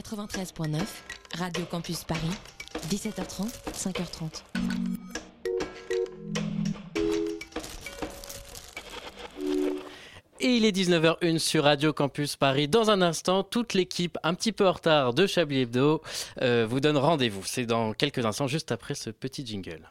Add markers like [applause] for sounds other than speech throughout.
93.9, Radio Campus Paris, 17h30, 5h30. Et il est 19h01 sur Radio Campus Paris. Dans un instant, toute l'équipe, un petit peu en retard de Chablis Hebdo, euh, vous donne rendez-vous. C'est dans quelques instants, juste après ce petit jingle.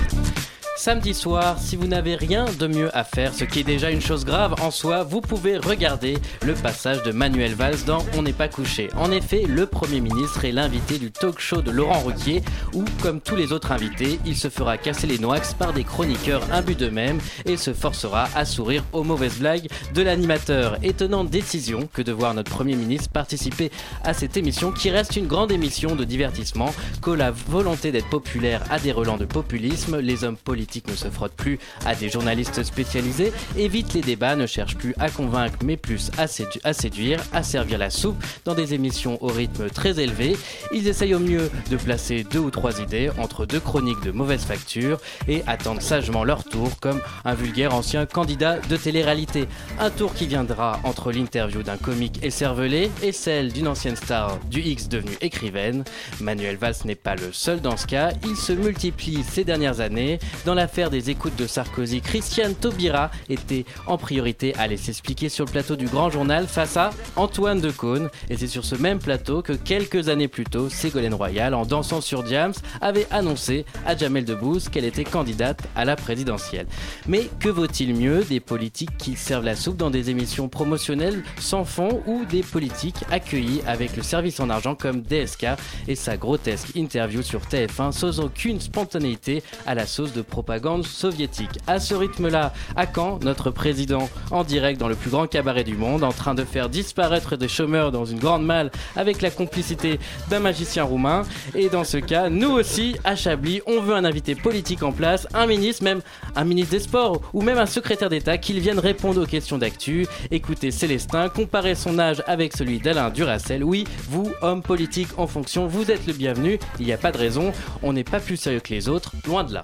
Samedi soir, si vous n'avez rien de mieux à faire, ce qui est déjà une chose grave en soi, vous pouvez regarder le passage de Manuel Valls dans On n'est pas couché. En effet, le Premier ministre est l'invité du talk show de Laurent Ruquier, où, comme tous les autres invités, il se fera casser les noix par des chroniqueurs imbus d'eux-mêmes et se forcera à sourire aux mauvaises blagues de l'animateur. Étonnante décision que de voir notre Premier ministre participer à cette émission qui reste une grande émission de divertissement, que la volonté d'être populaire a des relents de populisme, les hommes politiques ne se frotte plus à des journalistes spécialisés, évite les débats, ne cherche plus à convaincre mais plus à, à, séduire, à servir la soupe dans des émissions au rythme très élevé. Ils essayent au mieux de placer deux ou trois idées entre deux chroniques de mauvaise facture et attendent sagement leur tour comme un vulgaire ancien candidat de télé-réalité. Un tour qui viendra entre l'interview d'un comique écervelé et celle d'une ancienne star du X devenue écrivaine. Manuel Valls n'est pas le seul dans ce cas, il se multiplie ces dernières années dans l'affaire des écoutes de Sarkozy, Christiane Taubira était en priorité à aller s'expliquer sur le plateau du Grand Journal face à Antoine Decaune. Et c'est sur ce même plateau que quelques années plus tôt, Ségolène Royal, en dansant sur Diams, avait annoncé à Jamel Debbouze qu'elle était candidate à la présidentielle. Mais que vaut-il mieux des politiques qui servent la soupe dans des émissions promotionnelles sans fond ou des politiques accueillis avec le service en argent comme DSK et sa grotesque interview sur TF1 sans aucune spontanéité à la sauce de propagande soviétique. À ce rythme-là, à quand notre président en direct dans le plus grand cabaret du monde, en train de faire disparaître des chômeurs dans une grande malle avec la complicité d'un magicien roumain? Et dans ce cas, nous aussi, à Chablis, on veut un invité politique en place, un ministre, même un ministre des Sports ou même un secrétaire d'État qui vienne répondre aux questions d'actu. Écoutez Célestin, comparer son âge avec celui d'Alain Duracel. Oui, vous, homme politique en fonction, vous êtes le bienvenu. Il n'y a pas de raison, on n'est pas plus sérieux que les autres, loin de là.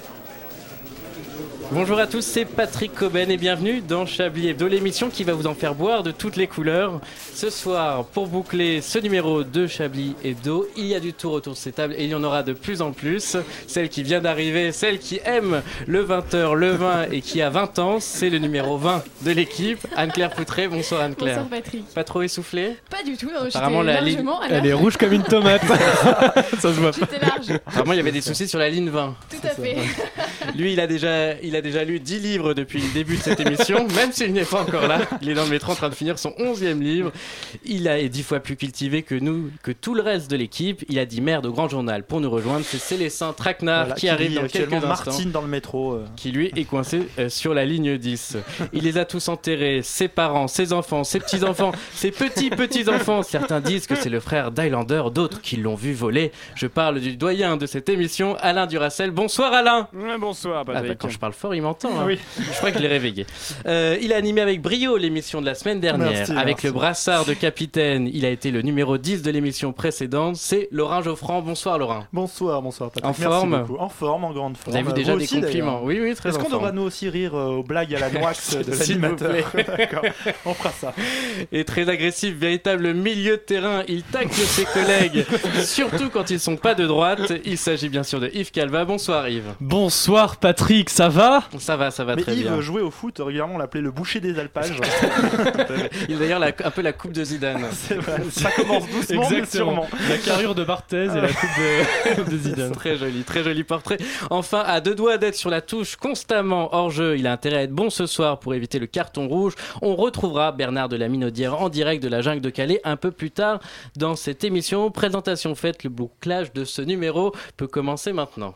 Bonjour à tous, c'est Patrick Coben et bienvenue dans Chablis Hebdo, l'émission qui va vous en faire boire de toutes les couleurs. Ce soir, pour boucler ce numéro de Chablis Hebdo, il y a du tour autour de ces tables et il y en aura de plus en plus. Celle qui vient d'arriver, celle qui aime le 20h, le vin et qui a 20 ans, c'est le numéro 20 de l'équipe. Anne-Claire Poutré, bonsoir Anne-Claire. Bonsoir Patrick. Pas trop essoufflé? Pas du tout, non, Apparemment, la ligne... Elle est rouge comme une tomate. [laughs] Ça se voit pas. large. Apparemment, il y avait des soucis sur la ligne 20. Tout à fait. Lui, il a déjà, il a déjà lu 10 livres depuis le début de cette émission, [laughs] même s'il n'est pas encore là. Il est dans le métro en train de finir son 11e livre. Il a, est 10 fois plus cultivé que nous, que tout le reste de l'équipe. Il a dit merde au grand journal pour nous rejoindre. C'est Célestin Traquenard Voilà, qui, arrive dans quelques actuellement instants. Martine dans le métro. euh. Qui lui est coincé euh, sur la ligne 10. Il les a tous enterrés, ses parents, ses enfants, ses petits-enfants, ses petits-petits-enfants. Certains disent que c'est le frère d'Highlander, d'autres qui l'ont vu voler. Je parle du doyen de cette émission, Alain Duracel. Bonsoir Alain Ouais, bonsoir, ah bah, quand je parle fort, il m'entend. hein. Oui. Je crois qu'il est réveillé. Euh, il a animé avec brio l'émission de la semaine dernière. Merci, avec merci. le brassard de capitaine, il a été le numéro 10 de l'émission précédente. C'est Laurent Geoffrand. Bonsoir Laurent. Bonsoir, bonsoir Patrick. En Merci forme beaucoup. En forme, en grande forme. Vous avez vu déjà vous des aussi, compliments. Oui, oui, très Est-ce qu'on devra nous aussi rire euh, aux blagues à la noix [laughs] de l'animateur. [laughs] D'accord, on fera ça. Et très agressif, véritable milieu de terrain. Il tacle ses collègues, [laughs] surtout quand ils sont pas de droite. Il s'agit bien sûr de Yves Calva. Bonsoir Yves. Bonsoir Patrick, ça va? Ça va, ça va Mais très Yves bien. jouait au foot, régulièrement on l'appelait le boucher des alpages. [laughs] [laughs] Il a d'ailleurs la- un peu la coupe de Zidane. [laughs] Vrai, ça commence doucement, mais sûrement. La carrure de Barthez et la coupe de, de Zidane. Très joli, très joli portrait. Enfin, à deux doigts d'être sur la touche constamment hors jeu, il a intérêt à être bon ce soir pour éviter le carton rouge. On retrouvera Bernard de la Minaudière en direct de la jungle de Calais un peu plus tard dans cette émission. Présentation faite, le bouclage de ce numéro peut commencer maintenant.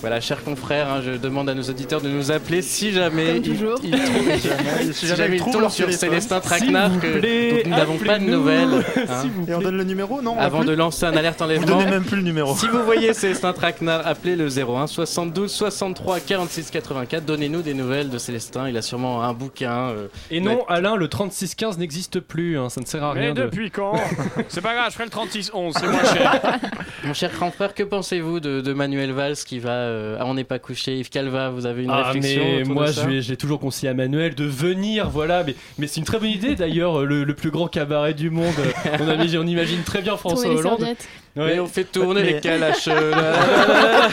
Voilà, chers confrères, hein, je demande à nos auditeurs de nous appeler si jamais ils, ils trouvent, Jamais- si jamais [laughs] ils tombent leur sur. Célestin Traquenard vous que nous n'avons pas de nouvelles. [laughs] hein. Vous Et on donne le numéro Non on Avant de lancer un alerte Vous enlèvement, donnez même plus le numéro. si vous voyez [laughs] Célestin Traquenard, appelez le 01 72 63 46 84. Donnez-nous des nouvelles de Célestin. Il a sûrement un bouquin. euh, Et non, Alain, le 3615 n'existe plus, hein, ça ne sert à Mais rien de... depuis quand C'est pas grave, je ferai le 36-11, c'est moins cher. Mon cher grand frère, que pensez-vous de, de Manuel Valls qui va euh, On n'est pas couché Yves Calva, vous avez une Ah réflexion mais moi j'ai toujours conseillé à Manuel de venir voilà mais, mais c'est une très bonne idée d'ailleurs le, le plus grand cabaret du monde euh, on, avait- on imagine très bien François Hollande. Ouais. Mais on fait tourner Mais- les calaches. là, là, là, là.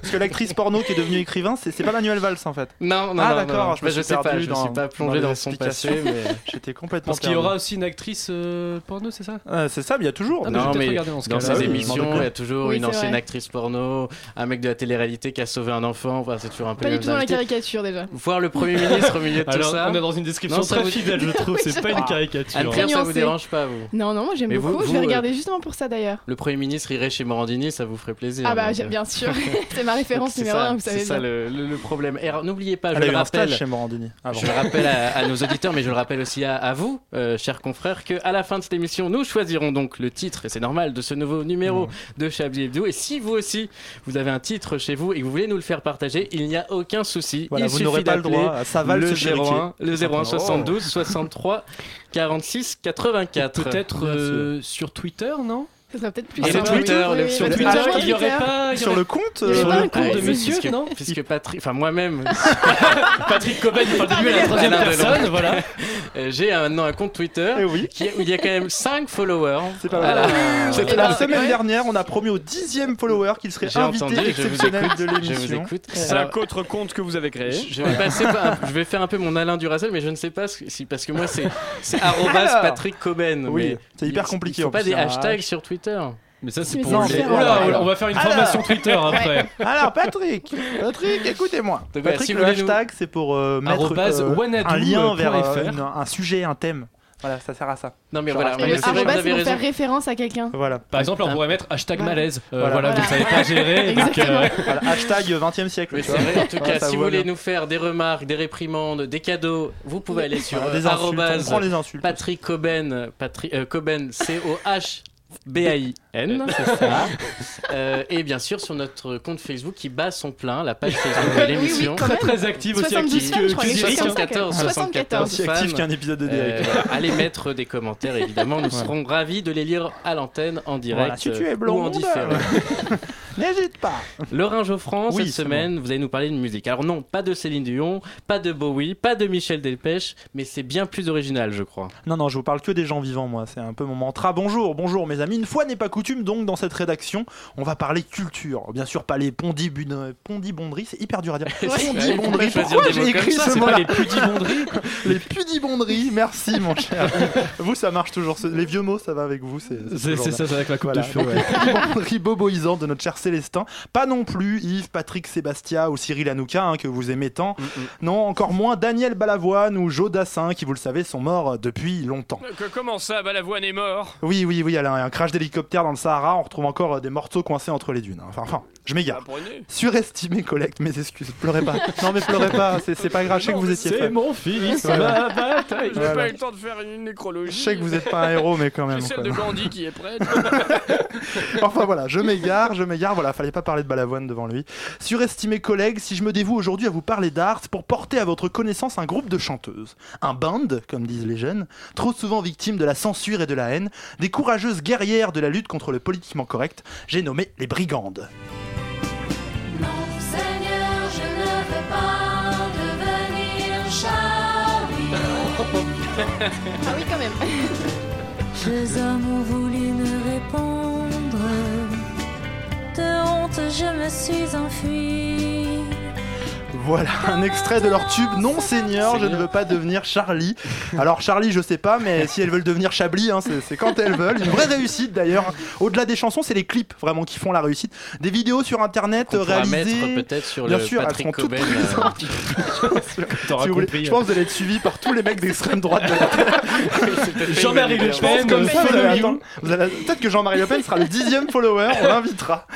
Parce que l'actrice porno qui est devenue écrivain, c'est pas Manuel Valls en fait. Non, non, Ah, non, d'accord, non. je me Bah, suis sais pas, je ne dans- suis pas plongé dans son passé, mais [laughs] J'étais complètement parce qu'il y aura aussi une actrice euh, porno c'est ça? Euh, c'est ça, mais il y a toujours. Ah, bah, non, mais dans ce dans ces émissions, il y a toujours Oui, une ancienne vrai. actrice porno, un mec de la télé-réalité qui a sauvé un enfant. Enfin, c'est toujours un peu Pas du tout dans la caricature déjà. Voir le Premier ministre au milieu de tout ça. on est dans une description très fidèle je trouve c'est [laughs] pas une caricature Anne-Claire, ça vous dérange pas, vous? Non, non, moi j'aime beaucoup. je vous, vais euh, regarder justement pour ça d'ailleurs. Le Premier ministre irait chez Morandini, ça vous ferait plaisir. Ah bah euh, bien sûr. [laughs] c'est ma référence c'est numéro ça, 1, vous C'est savez ça bien. le, le- le problème. Et alors, n'oubliez pas, je Elle le un rappelle. chez Morandini. Je le rappelle à, à nos auditeurs, mais je le rappelle aussi à, à vous, euh, chers confrères, que à la fin de cette émission, nous choisirons donc le titre, et c'est normal, de ce nouveau numéro de Chablis Hebdo. Et si vous aussi, vous avez un titre chez vous et que vous voulez nous le faire partager, il n'y a aucun souci. Voilà, il vous suffit n'aurez pas le droit. Ça va le le 01, le 01 Oh. 72 63 46 84. peut-être euh, sur Twitter non? Ça sera peut-être plus Et le. Twitter, Oui, le- oui, sur Twitter, il y aurait pas Sur le compte un le compte de monsieur puisque, non puisque Patrick, enfin moi-même, [laughs] Patrick Cobain il parle de lui à la troisième personne voilà euh, j'ai maintenant un compte Twitter Eh oui. qui, où il y a quand même 5 followers. C'est pas Voilà. mal. C'était la semaine dernière, on a promis au dixième follower qu'il serait J'ai invité entendu, je vous exceptionnel écoute, de l'émission. Cinq autres comptes que vous avez créés. je vais passer par un- je vais faire un peu mon Alain Duracell, mais je ne sais pas ce- si parce que moi c'est [laughs] Alors. Patrick Coben. Oui, c'est hyper compliqué, Il faut pas plus, des hashtags sur Twitter. Mais ça c'est pour non, les- Oula, alors. on va faire une Alors. formation Twitter [laughs] après Alors Patrick, Patrick, écoutez-moi. Patrick, si le nous- hashtag, c'est pour euh, mettre euh, un lien euh, vers euh, une- un sujet, un thème. Voilà, ça sert à ça. Non mais voilà, mais c'est vrai, vous arrobas, avez raison. faire référence à quelqu'un. Voilà. par exemple on pourrait mettre hashtag malaise Euh, Voilà. voilà vous Voilà. savez pas gérer donc, euh, Voilà, hashtag 20 e siècle. Mais c'est vrai, en tout cas, si vous voulez bien. nous faire des remarques, des réprimandes, des cadeaux, vous pouvez aller sur Voilà, euh, des insultes, on arrobase prend les insultes. Patrick Coben, Patrick euh, Coben, C-O-H-B-A-I-N, c'est ça. Euh, et bien sûr sur notre compte Facebook qui bat son plein, la page Facebook de l'émission. très très active aussi 72 active que hein. 74, 74. Aussi fans. qu'un épisode de Euh, voilà, allez mettre des commentaires évidemment, nous Voilà. serons ravis de les lire à l'antenne en direct Voilà, si tu es euh, ou blonde, en différé. [laughs] N'hésite pas. Laurent Geoffrand, Oui, cette semaine, vous allez nous parler de musique. Alors non, pas de Céline Dion, pas de Bowie, pas de Michel Delpech, mais c'est bien plus original, je crois. Non, non, je vous parle que des gens vivants, moi. C'est un peu mon mantra. Bonjour, bonjour, mes amis. Une fois n'est pas coutume, donc, dans cette rédaction, on va parler culture. Bien sûr, pas les pondibonderies, c'est hyper dur à dire. [laughs] Pondibonderies, pourquoi j'ai écrit ce les pudibonderies [laughs] Les pudibonderies, merci, mon cher. [laughs] vous, ça marche toujours. Les vieux mots, ça va avec vous. C'est ça c'est avec la coupe Voilà, de cheveux boboisant de notre cher Célestin. Pas non plus Yves, Patrick Sébastia ou Cyril Hanouka, hein, que vous aimez tant. Non, encore moins Daniel Balavoine ou Joe Dassin, qui, vous le savez, sont morts depuis longtemps. Que- comment ça, Balavoine est mort? Oui, oui, oui, elle a un crash d'hélicoptère dans le Sahara, on retrouve encore euh, des morceaux coincés entre les dunes. Enfin, enfin, je m'égare. Surestimé, collecte mes excuses. Pleurez pas. [laughs] Non, mais pleurez pas, c'est c'est pas grave, je sais que vous étiez c'est mon fils Voilà. ma bataille J'ai Voilà. pas eu le temps de faire une Je nécrologie. sais que vous êtes pas un héros, mais quand même. J'ai celle de Gandhi qui est prête. [laughs] Enfin voilà, je m'égare, je m'égare, voilà, fallait pas parler de Balavoine devant lui. Surestimés collègues, si je me dévoue aujourd'hui à vous parler d'art, c'est pour porter à votre connaissance un groupe de chanteuses. Un band, comme disent les jeunes, trop souvent victimes de la censure et de la haine, des courageuses guerrières de la lutte contre le politiquement correct, j'ai nommé les Brigandes. [laughs] Ah oui, quand même. [laughs] Deux hommes ont voulu me répondre. De honte, je me suis enfuie. Voilà, [laughs] un extrait de leur tube Non Seigneur, je ne veux pas devenir Charlie. Alors Charlie, je sais pas, mais si elles veulent devenir Chablis, hein, c'est quand elles veulent. Une vraie réussite d'ailleurs. Au-delà des chansons, c'est les clips vraiment qui font la réussite. Des vidéos sur internet On réalisées. mettre peut-être sur Bien le sûr, Patrick elles sont toutes Cobain, euh, présentes. [laughs] T'auras Si vous voulez, compris, je pense que vous allez être suivi par tous les mecs d'extrême droite de la Terre. Jean-Marie Le Pen, comme ça, vous allez attendre. Peut-être que Jean-Marie Le Pen sera le dixième follower, on l'invitera.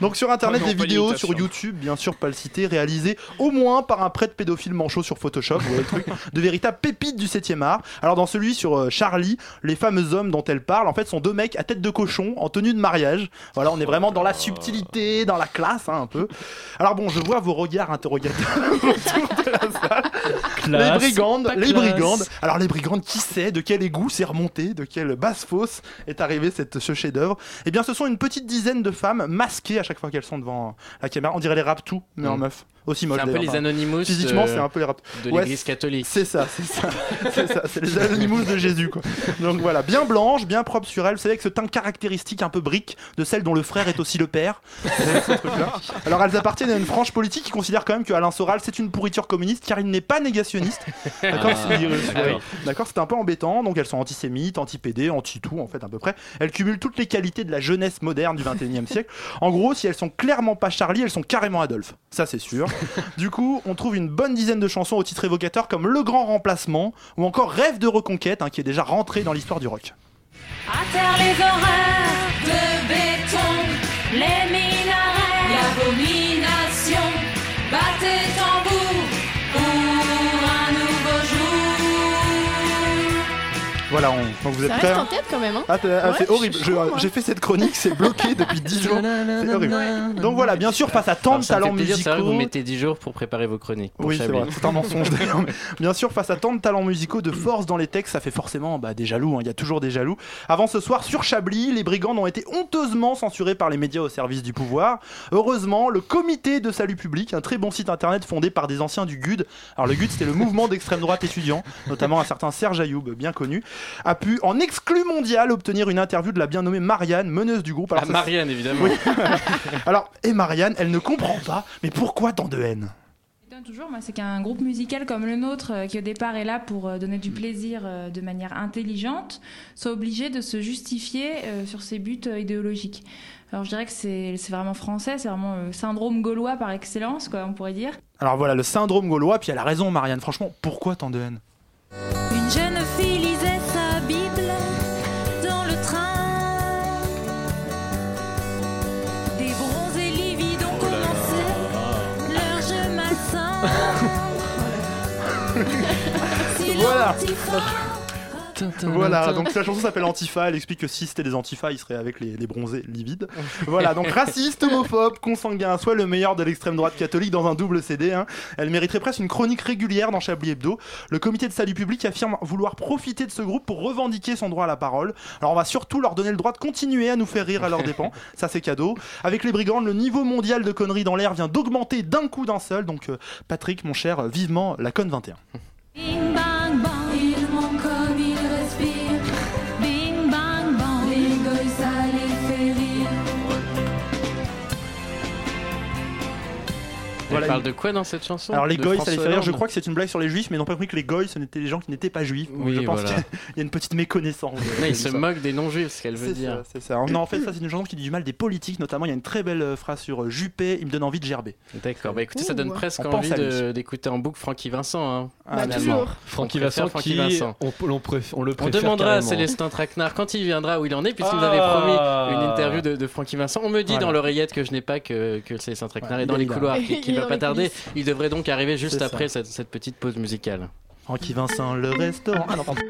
Donc sur internet, des vidéos sur YouTube, bien sûr pas le citer, réalisées au moins par un prêtre pédophile manchot sur Photoshop, vous voyez le truc, de véritables pépites du 7ème art. Alors dans celui sur euh, Charlie, les fameux hommes dont elle parle, en fait sont deux mecs à tête de cochon en tenue de mariage. Voilà, on est vraiment dans la subtilité, dans la classe hein, un peu. Alors bon, je vois vos regards interrogateurs [laughs] autour de la salle. les Classe, brigandes, pas les classe. brigandes. Alors les brigandes, qui sait de quel égout c'est remonté, de quelle basse fosse est arrivé cette, ce chef-d'œuvre? Eh bien, ce sont une petite dizaine de femmes masquées à chaque fois qu'elles sont devant la caméra. On dirait les Mais en Mm. meuf. Aussi moche. C'est un peu les Anonymous Physiquement, c'est un peu les Raptous. de l'église catholique. C'est ça, c'est ça. [laughs] c'est ça, c'est les Anonymous de Jésus, quoi. Donc voilà, bien blanche, bien propre sur elle. Vous savez, avec ce teint caractéristique un peu brique de celle dont le frère est aussi le père. [laughs] Alors elles appartiennent à une frange politique qui considère quand même que Alain Soral c'est une pourriture communiste car il n'est pas négationniste. [laughs] D'accord, c'est-. D'accord, c'est un peu embêtant. Donc elles sont antisémites, anti-PD, anti-tout en fait à peu près. Elles cumulent toutes les qualités de la jeunesse moderne du 21e siècle. En gros, si elles sont clairement pas Charlie, elles sont carrément Adolphe. Ça c'est sûr. [laughs] Du coup, on trouve une bonne dizaine de chansons au titre évocateur comme Le Grand Remplacement ou encore Rêve de reconquête hein, qui est déjà rentré dans l'histoire du rock. Voilà, on, donc vous êtes Ça prêts reste hein en tête quand même. Hein. Ah, t'as- ah, Ouais, c'est je horrible. suis Je- chaud, moi. J'ai fait cette chronique, c'est bloqué depuis 10 [laughs] jours. C'est horrible. Donc voilà, bien sûr, face à tant de ça me fait talents plaisir, C'est vrai que vous musicaux. mettez 10 jours pour préparer vos chroniques. pour Oui, c'est Chablis. vrai, c'est un mensonge [laughs] d'ailleurs. Bien sûr, face à tant de talents musicaux, de force dans les textes, ça fait forcément bah, des jaloux. hein. Il y a toujours des jaloux. Avant ce soir, sur Chablis, les brigands ont été honteusement censurés par les médias au service du pouvoir. Heureusement, le Comité de Salut Public, un très bon site internet fondé par des anciens du GUD, alors le GUD c'était le mouvement d'extrême droite étudiant, notamment un certain Serge Ayoub, bien connu, a pu en exclu mondial obtenir une interview de la bien nommée Marianne, meneuse du groupe. Alors, Ah, ça, Marianne, évidemment. Oui. [laughs] Alors, et Marianne, elle ne comprend pas, mais pourquoi tant de haine? M'étonne toujours, moi, c'est qu'un groupe musical comme le nôtre, euh, qui au départ est là pour euh, donner du plaisir euh, de manière intelligente, soit obligé de se justifier sur ses buts idéologiques. Alors je dirais que c'est c'est vraiment français, c'est vraiment le syndrome gaulois par excellence, quoi, on pourrait dire. Alors voilà, le syndrome gaulois, puis elle a raison, Marianne. Franchement, pourquoi tant de haine? Une jeune fille Voilà. donc la chanson s'appelle Antifa. Elle explique que si c'était des Antifa, ils seraient avec les, les bronzés livides. Voilà, donc [laughs] raciste, homophobe, consanguin, soit le meilleur de l'extrême droite catholique dans un double CD. hein. Elle mériterait presque une chronique régulière dans Chablis Hebdo. Le comité de salut public affirme vouloir profiter de ce groupe pour revendiquer son droit à la parole. Alors on va surtout leur donner le droit de continuer à nous faire rire à leurs dépens. [laughs] Ça c'est cadeau. Avec les brigandes, le niveau mondial de conneries dans l'air vient d'augmenter d'un coup d'un seul. Donc euh, Patrick, mon cher, vivement la conne 21. Voilà, parle il- de quoi dans cette chanson Alors les De goy, ça les fait rire. Je crois que c'est une blague sur les juifs, mais n'ont pas compris que les goy, ce n'étaient les gens qui n'étaient pas juifs. Oui, je pense voilà. qu'il y a- il y a une petite méconnaissance. [laughs] de- Non, de il se ça. moque des non-juifs, ce qu'elle veut dire. ça, c'est ça. Non, en fait, ça c'est une chanson qui dit du mal des politiques, notamment. Il y a une très belle euh, phrase sur euh, Juppé. Il me donne envie de gerber. D'accord, bah écoutez, ça donne presque On pense envie d'écouter en boucle Francky Vincent. Hein, Ah, Bah. Francky On Vincent, Francky qui Vincent. on, on, on le On préfère demandera à. Célestin Traquenard quand il viendra où il en est, puisqu'il nous Ah. avait promis une interview de, Francky Vincent. On me dit dans l'oreillette que je n'ai pas que, Célestin Traquenard est dans les couloirs, qui, [laughs] va pas tarder. Il devrait donc arriver juste après cette, cette petite pause musicale. Francky Vincent, le restaurant. Ah non, pardon.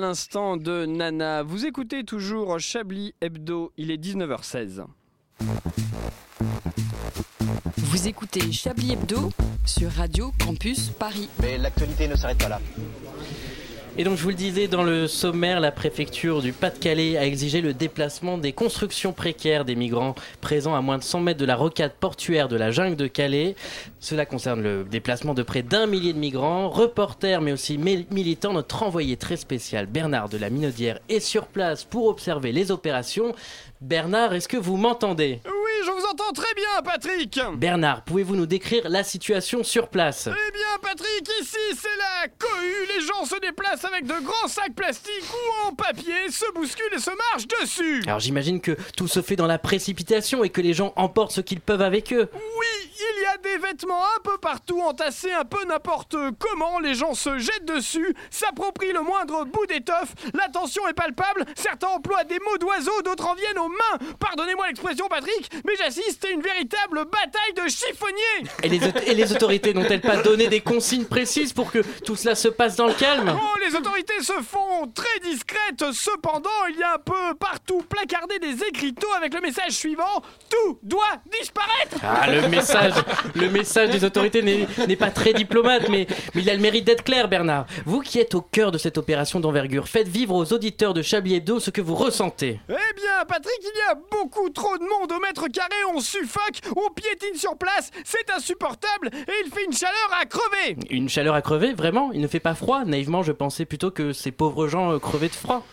L'instant de Nana. Vous écoutez toujours Chablis Hebdo, il est 19h16. Vous écoutez Chablis Hebdo sur Radio Campus Paris. Mais l'actualité ne s'arrête pas là. Et donc je vous le disais dans le sommaire, la préfecture du Pas-de-Calais a exigé le déplacement des constructions précaires des migrants présents à moins de 100 mètres de la rocade portuaire de la jungle de Calais. Cela concerne le déplacement de près d'un millier de migrants, reporters mais aussi mi- militants. Notre envoyé très spécial Bernard de la Minaudière est sur place pour observer les opérations. Bernard, est-ce que vous m'entendez? Très bien, Patrick Bernard, pouvez-vous nous décrire la situation sur place? Eh bien, Patrick, ici, c'est la cohue. Les gens se déplacent avec de grands sacs plastiques ou en papier, se bousculent et se marchent dessus. Alors j'imagine que tout se fait dans la précipitation et que les gens emportent ce qu'ils peuvent avec eux. Oui, il y a des vêtements un peu partout entassés un peu n'importe comment. Les gens se jettent dessus, s'approprient le moindre bout d'étoffe. La tension est palpable. Certains emploient des mots d'oiseaux, d'autres en viennent aux mains. Pardonnez-moi l'expression, Patrick, mais j'assiste à une véritable bataille de chiffonniers. Et les, aut- et les autorités n'ont-elles pas donné des consignes précises pour que tout cela se passe dans le calme? Oh, les autorités se font très discrètes. Cependant, il y a un peu partout placardé des écriteaux avec le message suivant Tout doit disparaître. Ah, le message, le message des autorités n'est pas très diplomate, mais, mais il a le mérite d'être clair, Bernard. Vous qui êtes au cœur de cette opération d'envergure, faites vivre aux auditeurs de Chablis Hebdo ce que vous ressentez. Eh bien, Patrick, il y a beaucoup trop de monde au mètre carré, on suffoque, on piétine sur place, c'est insupportable et il fait une chaleur à crever. Une chaleur à crever, vraiment? Il ne fait pas froid? Naïvement, je pensais plutôt que ces pauvres gens euh, crevaient de froid.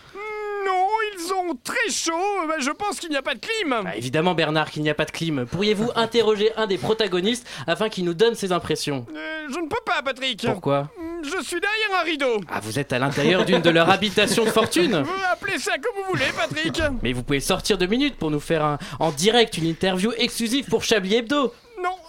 Ils ont très chaud, bah, je pense qu'il n'y a pas de clim. Bah, évidemment, Bernard, qu'il n'y a pas de clim. Pourriez-vous [laughs] interroger un des protagonistes afin qu'il nous donne ses impressions? Euh, je ne peux pas, Patrick. Pourquoi? Je suis derrière un rideau. Ah, vous êtes à l'intérieur d'une de leurs habitations de fortune [laughs] Vous appelez ça comme vous voulez, Patrick. Mais vous pouvez sortir deux minutes pour nous faire un- en direct une interview exclusive pour Chablis Hebdo.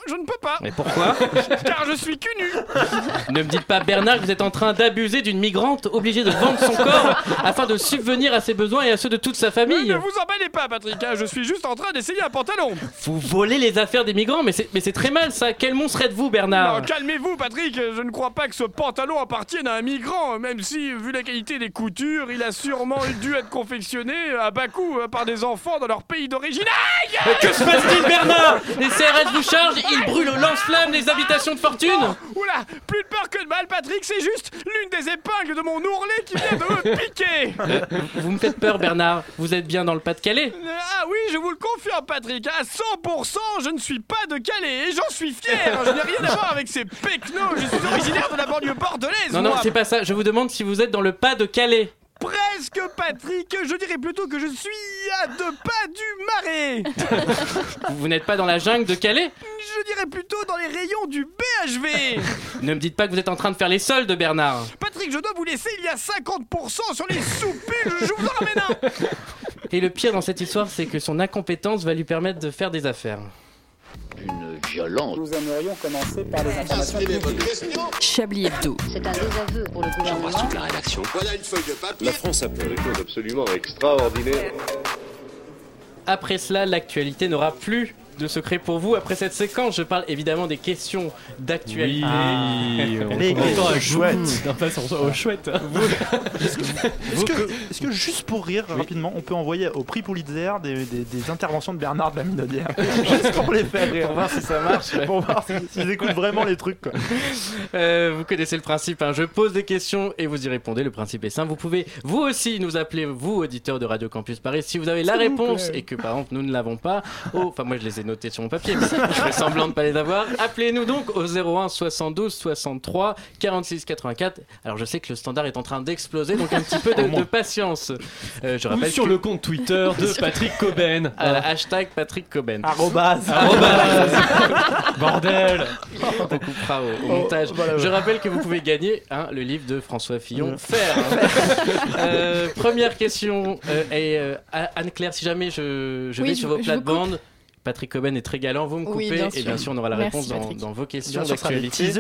Je ne peux pas. Mais pourquoi [laughs] Car je suis cul nu. [laughs] Ne me dites pas, Bernard, que vous êtes en train d'abuser d'une migrante obligée de vendre son corps afin de subvenir à ses besoins et à ceux de toute sa famille. Ne vous emballez pas, Patrick, hein, je suis juste en train d'essayer un pantalon. Vous volez les affaires des migrants, mais c'est mais c'est très mal ça. Quel monstre êtes-vous, Bernard Non, calmez-vous, Patrick. Je ne crois pas que ce pantalon appartienne à un migrant, même si, vu la qualité des coutures, il a sûrement dû être confectionné à bas coût euh, par des enfants dans leur pays d'origine. Aïe Mais que se passe-t-il, Bernard? Les CRS vous chargent, ils brûlent au lance-flammes des habitations de fortune Oula, plus de peur que de mal, Patrick, c'est juste l'une des épingles de mon ourlet qui vient de me [laughs] piquer. Euh, Vous me faites peur, Bernard. Vous êtes bien dans le Pas-de-Calais Euh, Ah oui, je vous le confirme, Patrick, à 100%, je ne suis pas de Calais et j'en suis fier. Je n'ai rien à voir avec ces pecnos, je suis originaire de la banlieue bordelaise. Non, non, c'est pas ça. Je vous demande si vous êtes dans le Pas-de-Calais. Presque, Patrick, je dirais plutôt que je suis à deux pas du marais. [laughs] Vous n'êtes pas dans la jungle de Calais Je dirais plutôt dans les rayons du BHV. [laughs] Ne me dites pas que vous êtes en train de faire les soldes, Bernard. Patrick, je dois vous laisser, il y a 50% sur les soupules, je vous en ramène un. Et le pire dans cette histoire, c'est que son incompétence va lui permettre de faire des affaires. Une violence. Nous aimerions commencer par les informations publiques. Chablis Hebdo. C'est un désaveu pour le gouvernement. la rédaction. Voilà une feuille de papier. La France a fait des choses absolument extraordinaires. Après cela, l'actualité n'aura plus de secret pour vous. Après cette séquence, je parle évidemment des questions d'actualité. Oui, on Les questions à chouettes. [laughs] Non, pas sur- au chouette. Est-ce que, juste pour rire rapidement, on peut envoyer au prix Pulitzer des, des- des interventions de Bernard de la Minaudière Juste pour les faire rire. Pour voir si ça marche. ouais. Pour voir si- s'ils écoutent vraiment les trucs. Quoi. Euh, vous connaissez le principe, hein. je pose des questions et vous y répondez. Le principe est simple. Vous pouvez vous aussi nous appeler, vous auditeurs de Radio Campus Paris, si vous avez la réponse et que par exemple nous ne l'avons pas. Oh, Enfin, moi je les ai notés sur mon papier, mais je fais semblant de ne pas les avoir. Appelez-nous donc au 01 72 63 46 84. Alors je sais que le standard est en train d'exploser, donc un petit peu de, de patience. Euh, je Ou rappelle sur que- le compte Twitter de [laughs] Patrick Coben. à la hashtag Patrick Coben. Arrobase. Arrobase. [laughs] Bordel. On coupera au, au Oh, montage. voilà, Je rappelle que vous pouvez gagner hein, le livre de François Fillon. [laughs] Faire. Euh, première question. euh, et euh, Anne-Claire, si jamais je, je Oui, vais je- sur vos plates-bandes, Patrick Coben est très galant, vous me Oui, coupez bien et bien sûr on aura la Merci, réponse dans, vos questions d'actualité.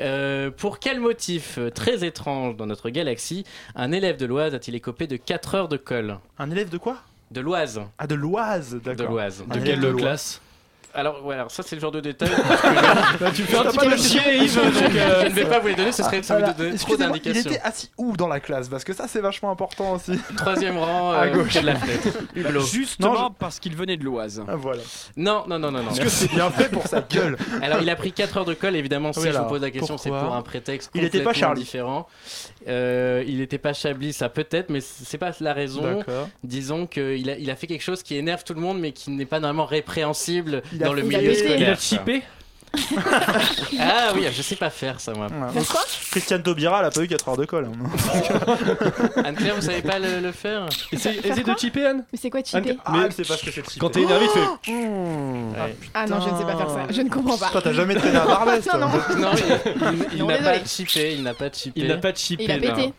Euh, pour quel motif euh, très étrange dans notre galaxie, un élève de l'Oise a-t-il écopé de 4 heures de colle? Un élève de quoi? De l'Oise. Ah, de l'Oise, De d'accord. l'Oise. De quelle de l'Oise. classe? Alors, ouais, alors ça, c'est le genre de détail. que [laughs] Bah, tu fais un petit peu de chier, chien. Yves. donc, euh, je ne vais pas vous les donner, ce serait ça Voilà. vous donner trop Excusez-moi, il d'indications. était assis où dans la classe? Parce que ça, c'est vachement important aussi. [laughs] Troisième rang, À euh, gauche. de la fenêtre. [laughs] Justement Non, parce qu'il venait de l'Oise. Ah, voilà. Non, non, non, non, non. Parce que c'est bien fait pour sa gueule. Alors, il a pris 4 heures de colle, évidemment. Si Oui, je vous pose la question, c'est pour un prétexte Il était pas complètement Charlie. différent. Euh, il n'était pas Chablis, ça peut-être, mais c'est pas la raison. Disons qu'il a, il a fait quelque chose qui énerve tout le monde, mais qui n'est pas normalement répréhensible Il a dans le milieu il a scolaire. Il a chippé [laughs] Ah oui, je sais pas faire ça, moi. Ouais. Faire quoi Christiane Taubira, elle a pas eu 4 heures de colle. hein. [laughs] Anne-Claire, vous savez pas le, le faire Essaye essaye de chipper, Anne. Mais c'est quoi cheater Ah, Mais- elle sait pas ce que c'est de Quand t'es énervé, tu fais. Ouais. Ah non, je ne sais pas faire ça. Je ne comprends pas. Toi, t'as jamais traîné à Barbès, [laughs] Non, toi. non. Non, il, il- il Non, n'a désolé. pas chippé, il n'a pas chippé. Il n'a pas de chippé. Il a là. pété.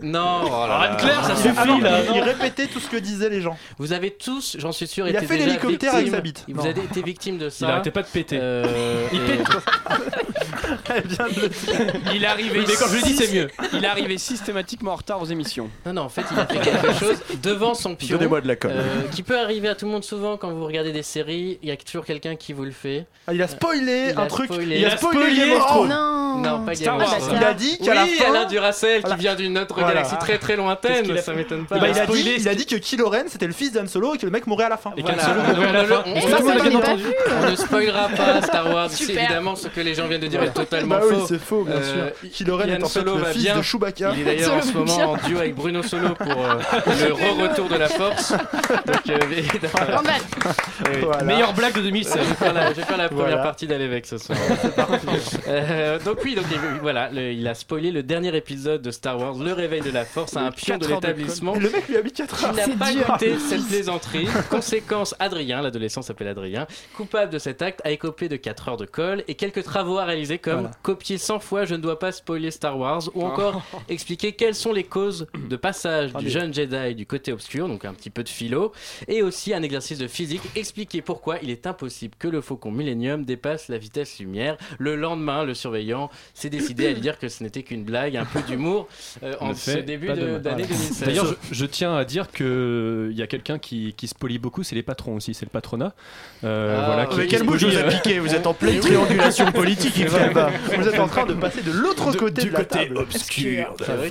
Non, oh là Alors, là. Anne-Claire, ça Il- suffit ah non, là. il- Il répétait tout ce que disaient les gens. Vous avez tous, j'en suis sûr, Il a été fait déjà l'hélicoptère avec victime- sa bite. Vous Non. avez été victime de Il ça. arrêtait pas de péter. Euh, Il. Elle vient de le dire. Il arrivait. Oui, mais quand je le dis, c'est mieux. [laughs] Il arrivait systématiquement en retard aux émissions. Non, non, en fait, il a fait quelque [laughs] chose devant son pion. Donnez-moi de la colle. euh, qui peut arriver à tout le monde souvent quand vous regardez des séries, il y a toujours quelqu'un qui vous le fait. Ah, Il a spoilé Il un a truc. spoilé. Il a Il a spoilé. Game of Oh Thrones. non Non, pas Star Game of Wars. Thrones. Il a dit Oui, qu'à la fin. Alain Duracell Voilà. qui vient d'une autre Voilà. galaxie très très Qu'est-ce lointaine, qu'il a ça m'étonne pas. Eh ben, il, a spoilé, dit, il a dit que Kylo Ren c'était le fils d'Han Solo et que le mec mourait à la fin. Et Voilà. On- on- pas vu. On ne spoilera pas Star Wars. C'est évidemment ce que les gens viennent de dire est totalement Bah oui, faux. c'est faux, bien Euh, sûr. Est en fait Solo le fils bien. de Chewbacca. Il est d'ailleurs en ce moment en duo avec Bruno Solo pour euh, [laughs] le re-retour de la force. Donc, euh, oui. Voilà. Meilleure blague de 2016. Je vais faire la, je vais faire la première Voilà. partie d'Alévec ce soir. Euh, donc oui, donc, il- voilà, le- il a spoilé le dernier épisode de Star Wars, Le Réveil de la Force, à un pion de l'établissement. Le mec lui a mis 4 heures. Il n'a pas écouté cette plaisanterie. Conséquence, Adrien, l'adolescent s'appelle Adrien, coupable de cet acte, a écopé de 4 heures de et quelques travaux à réaliser comme Voilà. copier 100 fois Je ne dois pas spoiler Star Wars ou encore [laughs] expliquer quelles sont les causes de passage du jeune Jedi du côté obscur, donc un petit peu de philo, et aussi un exercice de physique, expliquer pourquoi il est impossible que le faucon Millennium dépasse la vitesse lumière. Le lendemain, le surveillant s'est décidé à lui dire que ce n'était qu'une blague, un peu d'humour euh, en ce début d'année Voilà. 2016. D'ailleurs, je, je tiens à dire que il y a quelqu'un qui, qui spolie beaucoup, c'est les patrons aussi, c'est le patronat. Euh, Ah, voilà, mais qui, Mais quel je spolie, vous ai euh, piqué? Vous êtes en pleine [laughs] triangulation politique, Eh Calva. ben, Vous êtes en train de passer de l'autre De- côté du de la côté table. obscur. C'est vrai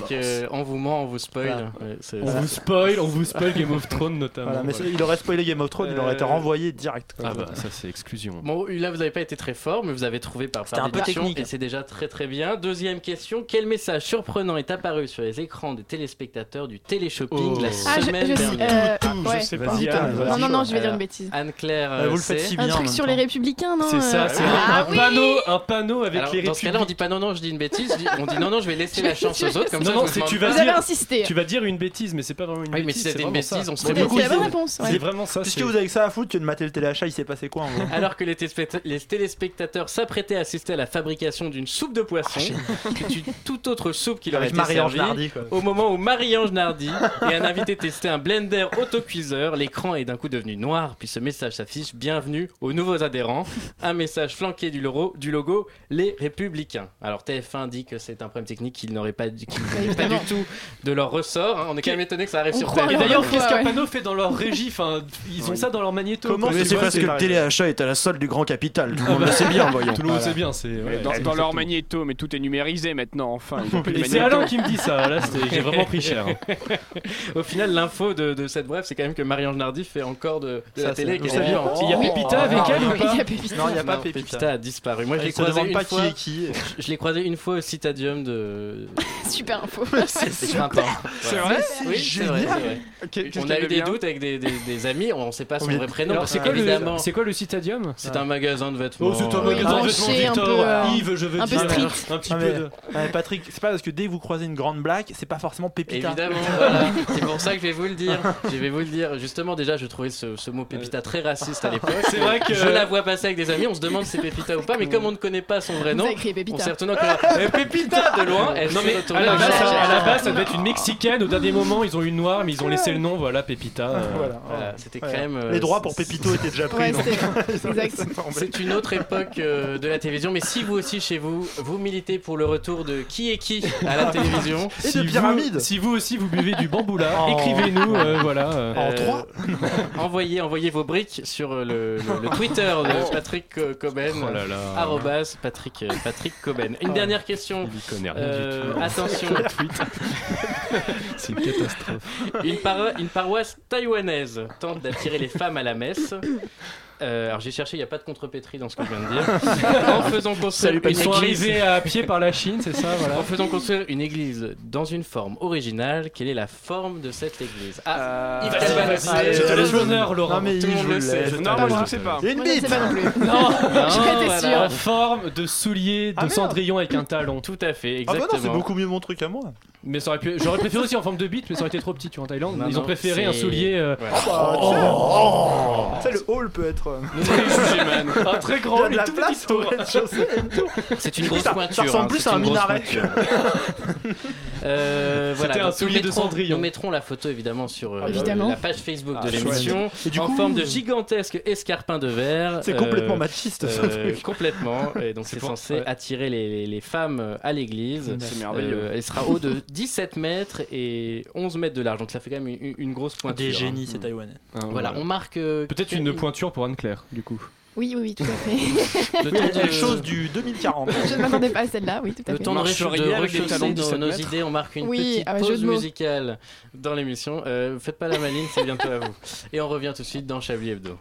qu'on vous ment, on vous spoil. Voilà. Ouais, c'est- On c'est- vous spoil, on vous spoil Game of Thrones notamment. Voilà, mais Voilà. c'est- il aurait spoilé Game of Thrones, il aurait été Euh, renvoyé direct. quoi. Ah bah ça c'est exclusion. Bon, là vous n'avez pas été très fort, mais vous avez trouvé par, C'était par un technique. et c'est déjà très très bien. Deuxième question quel message surprenant est apparu sur les écrans des téléspectateurs du téléshopping Oh. la Ah, je, semaine je sais. dernière? euh, ouais. sais pas. Vas-y, Anne, Anne, vas-y. Non, non, non, je vais dire Alors, une bêtise. Anne-Claire, Euh, vous le faites c'est- si Un bien. en truc sur les républicains, non C'est ça, euh, c'est ah, un oui. panneau, un panneau avec Alors, les dans ce cas-là, on dit pas non, non, je dis une bêtise. je dis- on dit non, non, je vais laisser la chance aux autres. Comme Non, ça, non, je c'est demande tu vas Vous avez dire, insisté. tu vas dire une bêtise, mais c'est pas vraiment une Oui, mais bêtise. si c'était c'est une vraiment bêtise, ça. on serait C'est coup, c'est la c'est- bonne réponse. ouais. C'est vraiment ça. Puisque c'est- vous avez que ça à foutre que de mater le téléachat, il s'est passé quoi en gros? Alors que les, téléspect- les téléspectateurs s'apprêtaient à assister à la fabrication d'une soupe de poisson, qui est une toute autre soupe qui leur Avec était Marie-Ange servie, Nardi, quoi. au moment où Marie-Ange Nardi et un invité testaient un blender autocuiseur, l'écran est d'un coup devenu noir, puis ce message s'affiche Bienvenue aux nouveaux adhérents. Un message flanqué du logo, du logo Les Républicains. Alors TF1 dit que c'est un problème technique qu'ils [laughs] n'auraient pas, du- pas tout de leur ressort. hein. On est quand même étonné que ça arrive On sur croit TF1. Et Ouais, d'ailleurs, qu'est-ce qu'un panneau fait dans leur régie Enfin, ils ont ça dans leur magnéto. Comment. Mais c'est parce que le téléachat est à la solde du grand capital. Tout le monde le sait bien, [laughs] voyons. Tout le monde sait bien, c'est. ouais, dans, leur magnéto, mais tout est numérisé maintenant, enfin. ils ont plus de Et c'est magnéto. Alain qui me dit ça. Là, j'ai [laughs] vraiment pris cher. hein. Au final, l'info de, de cette bref, c'est quand même que Marie-Ange Nardi fait encore de, de Ça, la télé qui est c'est bien. vivante. Il y a Oh. Pépita avec Ah, elle ou pas Pépita. Non, il n'y a pas Non, A disparu. Moi, je l'ai croisé une pas fois. qui est qui. Je, je l'ai croisé une fois au Citadium de, [laughs] Super info. [laughs] C'est vrai Oui, c'est vrai. On a eu des doutes avec des, des- des amis, on ne sait pas son Oui. vrai prénom. Alors, parce c'est quoi, le, c'est quoi le Citadium c'est un magasin de vêtements. Oh, c'est un euh, magasin de vêtements, peu, euh, Yves, je veux un peu dire. strict. Un petit peu de. Patrick, c'est pas parce que dès que vous croisez une grande blague, c'est pas forcément Pépita. Évidemment, [laughs] voilà. C'est pour ça que je vais vous le dire. Je vais vous le dire. Justement, déjà, je trouvais ce, ce mot pépita très raciste à l'époque. C'est vrai que- Je la vois passer avec des amis, on se demande si c'est Pépita ou pas, mais comme on ne connaît pas son vrai nom, on s'est retenu que [laughs] Eh, Pépita de loin. Elle Non mais à la, base, ça, à la chaise. base, ça devait être une mexicaine. Au dernier moment, ils ont eu une noire, mais ils ont laissé le nom. Voilà, Pépita. euh, Voilà. Voilà, c'était Ouais. crème. euh, Les droits pour Pépito étaient déjà pris. Ouais. [laughs] [laughs] C'est une autre époque euh, de la télévision, mais si vous aussi chez vous, vous militez pour le retour de qui est qui à la télévision, Et si de pyramide. Vous, si vous aussi vous buvez du bamboula, Oh. écrivez-nous. euh, voilà. En Euh, trois envoyez, envoyez vos briques sur le, le- le Twitter de Patrick Coben. Oh là là. arrobas Patrick, euh, Patrick Coben. Une [laughs] dernière question. Il Euh, du tout. [laughs] attention, [laughs] C'est une catastrophe. une, paro- une paroisse taïwanaise tente d'attirer les femmes à la messe. Euh, alors j'ai cherché, il n'y a pas de contrepétrie dans ce que je viens de dire. [laughs] en faisant construire Ils une sont église- arrivés à pied par la Chine, c'est ça voilà. En faisant construire une église dans une forme originale, quelle est la forme de cette église? Ah, Yves vas-y, Calva le vas-y. sait. Allez, je te laisse l'honneur, Laurent. Non, mais Tout le Yves, monde le sait. Non, moi je ne sais pas. Il y a une Moi, je ne bite sais pas non plus. Non, [laughs] en forme de soulier de Ah. Cendrillon avec un talon. Tout à fait, Ah bah exactement. non, c'est beaucoup mieux mon truc à moi. Mais ça aurait pu... j'aurais préféré aussi en forme de bite, mais ça aurait été trop petit, tu vois, en Thaïlande. Ils ont préféré un soulier euh. Bah, Oh. tu sais, le hall peut être. [laughs] [laughs] un très Il y grand, a de la place au rez-de-chaussée. C'est une grosse Ça- pointure. ça ressemble hein, plus à un minaret. [laughs] Euh, voilà, C'était un soulier de mettrons- Cendrillon. Nous mettrons la photo évidemment sur euh, Évidemment. la page Facebook de Ah, l'émission en coup, forme de gigantesque escarpin de verre. C'est euh, complètement machiste ce truc. complètement. Et donc c'est censé ouais. attirer les, les- les femmes à l'église. C'est merveilleux. Elle sera haut de 17 mètres et 11 mètres de large. Donc ça fait quand même une, une grosse pointure. Des hein. génies, c'est taïwanais. Hein, Voilà, on marque Peut-être une pointure pour Anne-Claire, du coup. Oui, oui, oui, tout à fait. [laughs] le Oui, temps quelque de- chose du 2040. [laughs] Je ne m'attendais pas à celle-là, oui, tout à Le fait. temps de, rechausser nos, 17 nos mètres. idées, on marque une Oui, petite ah, jeu pause musicale dans l'émission. Euh, faites pas la maline, c'est bientôt à vous. Et on revient tout de suite dans Chablis Hebdo.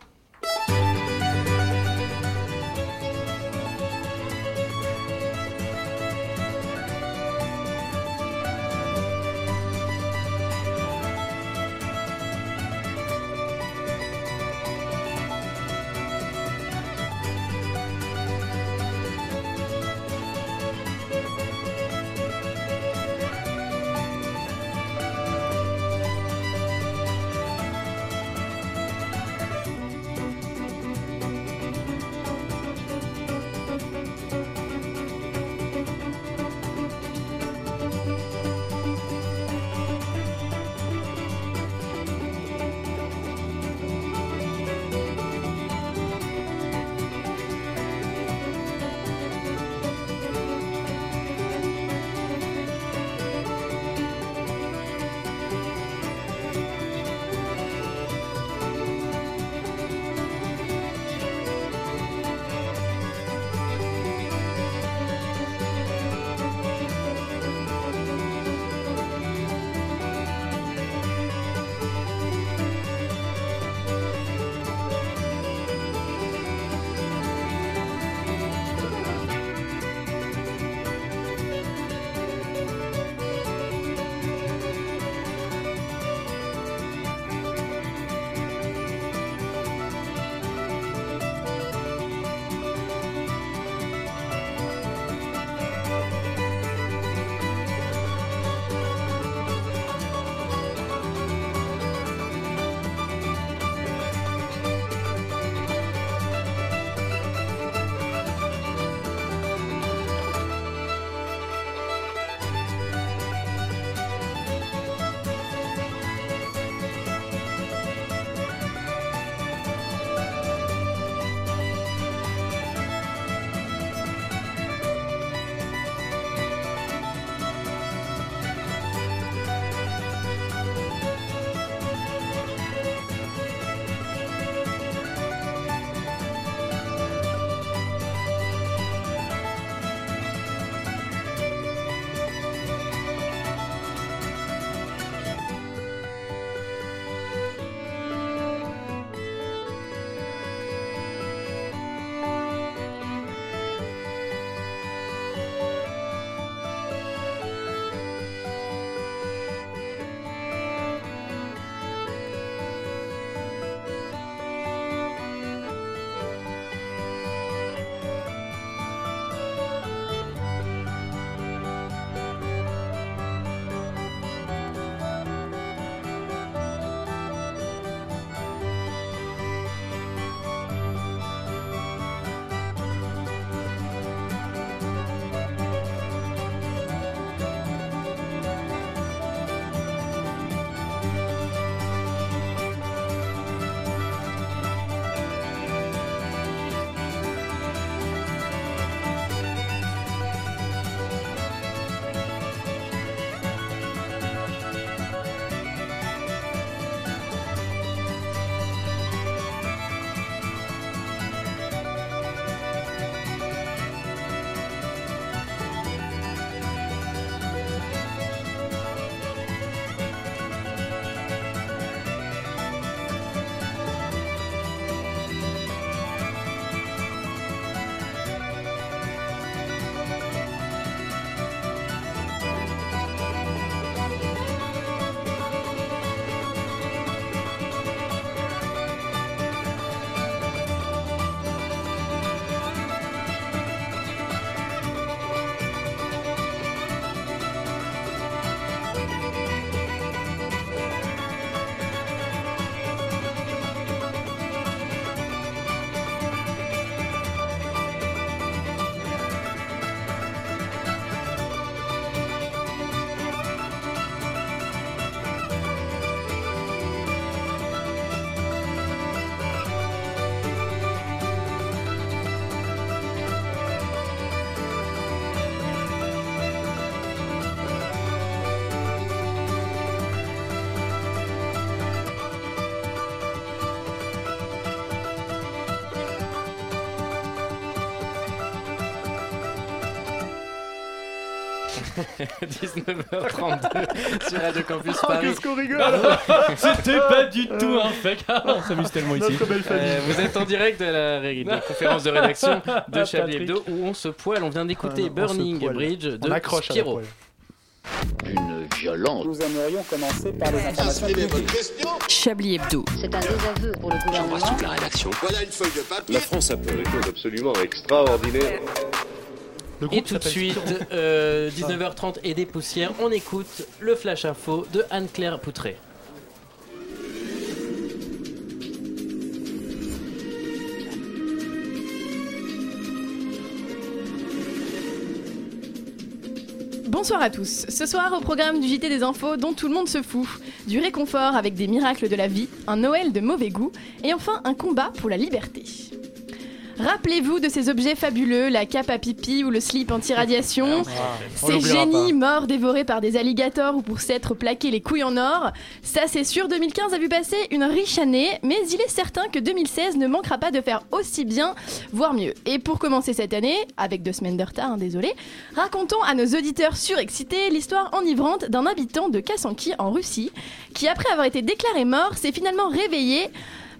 [laughs] 19h32 sur Radio Campus Oh, Paris. qu'est-ce qu'on rigole [laughs] C'était pas du tout un fake. Ah, on s'amuse tellement ici. Euh, vous êtes en direct de la, ré- de la conférence de rédaction [laughs] de Chablis. Hebdo où on se poile. On vient d'écouter Ah, Burning. Bridge de accroche Spiro. D'une violence. Nous aimerions commencer par les informations publiques. Chablis Hebdo. C'est un désaveu pour le gouvernement. la rédaction. Voilà une feuille de papier. La France a fait des choses absolument extraordinaires. Et tout de suite, Spiro. euh, 19h30 et des poussières, on écoute le Flash Info de Anne-Claire Poutré. Bonsoir à tous. Ce soir, au programme du JT des infos dont tout le monde se fout, du réconfort avec des miracles de la vie, un Noël de mauvais goût et enfin un combat pour la liberté. Rappelez-vous de ces objets fabuleux, la cape à pipi ou le slip anti-radiation, on ces l'oubliera génies morts dévorés par des alligators ou pour s'être plaqués les couilles en or. Ça c'est sûr, 2015 a vu passer une riche année, mais il est certain que 2016 ne manquera pas de faire aussi bien, voire mieux. Et pour commencer cette année, avec deux semaines de retard, hein, désolé, racontons à nos auditeurs surexcités l'histoire enivrante d'un habitant de Kassanki en Russie, qui après avoir été déclaré mort s'est finalement réveillé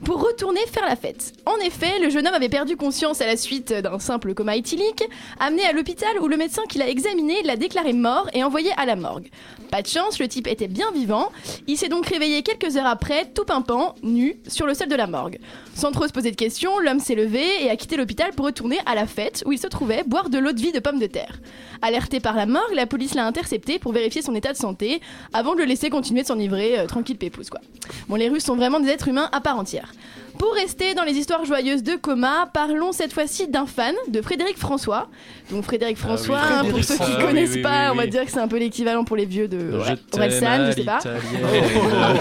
pour retourner faire la fête. En effet, le jeune homme avait perdu conscience à la suite d'un simple coma éthylique, amené à l'hôpital où le médecin qui l'a examiné l'a déclaré mort et envoyé à la morgue. Pas de chance, le type était bien vivant. Il s'est donc réveillé quelques heures après, tout pimpant, nu, sur le sol de la morgue. Sans trop se poser de questions, l'homme s'est levé et a quitté l'hôpital pour retourner à la fête où il se trouvait boire de l'eau de vie de pommes de terre. Alerté par la morgue, la police l'a intercepté pour vérifier son état de santé avant de le laisser continuer de s'enivrer euh, tranquille pépouze quoi. Bon, les Russes sont vraiment des êtres humains à part entière. Pour rester dans les histoires joyeuses de coma, parlons cette fois-ci d'un fan de Frédéric François. Donc Frédéric François, oui. hein, pour Frédéric ceux qui François. ne connaissent Ah oui, oui, pas, oui, on va dire que c'est un peu l'équivalent pour les vieux de Je Orelsan, je sais pas. l'italienne.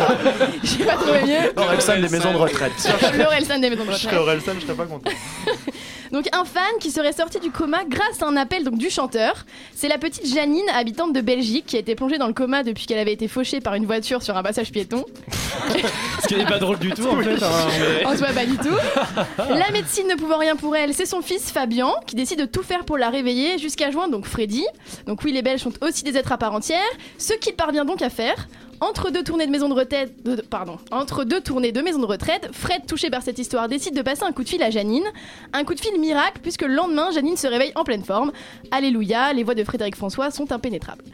[laughs] J'ai pas trouvé mieux. Orelsan des maisons de retraite. L'Orelsan des maisons de Je serais retraite. Orelsan, je serais pas content. [laughs] Donc un fan qui serait sorti du coma grâce à un appel donc du chanteur. C'est la petite Janine, habitante de Belgique, qui a été plongée dans le coma depuis qu'elle avait été fauchée par une voiture sur un passage piéton. [laughs] Ce qui n'est pas drôle du tout en fait. hein, En soi, pas du tout. [laughs] La médecine ne pouvant rien pour elle, c'est son fils Fabian qui décide de tout faire pour la réveiller jusqu'à joindre donc Freddy. Donc oui, les Belges sont aussi des êtres à part entière. Ce qu'il parvient donc à faire. Entre deux tournées de maison de retraite, de- pardon, entre deux tournées de maison de retraite, Fred, touché par cette histoire, décide de passer un coup de fil à Janine. Un coup de fil miracle puisque le lendemain, Janine se réveille en pleine forme. Alléluia, les voix de Frédéric François sont impénétrables.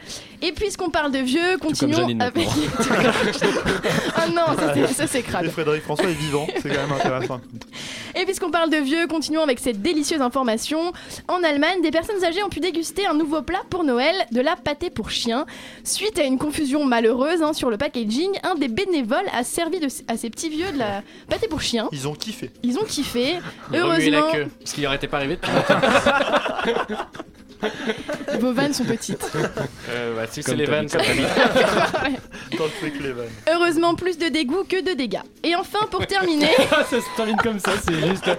Et puisqu'on parle de vieux, continuons Janine avec. [laughs] ah non, ça c'est- ça c'est crade. Et Frédéric François est vivant, c'est quand même intéressant. Et puisqu'on parle de vieux, continuons avec cette délicieuse information. En Allemagne, des personnes âgées ont pu déguster un nouveau plat pour Noël, de la pâté pour chien. Suite à une confusion malheureuse hein, sur le packaging, un des bénévoles a servi de, à ces petits vieux de la pâté pour chien. Ils ont kiffé. Ils ont kiffé. Remuait la Heureusement, queue, parce qu'il n'y aurait pas arrivé depuis. [laughs] [laughs] vos vannes sont petites. Euh, bah, si c'est Comme les vannes, [laughs] [laughs] que les vannes. Heureusement, plus de dégoût que de dégâts. Et enfin, pour terminer, Ah, ça se termine comme ça, c'est juste.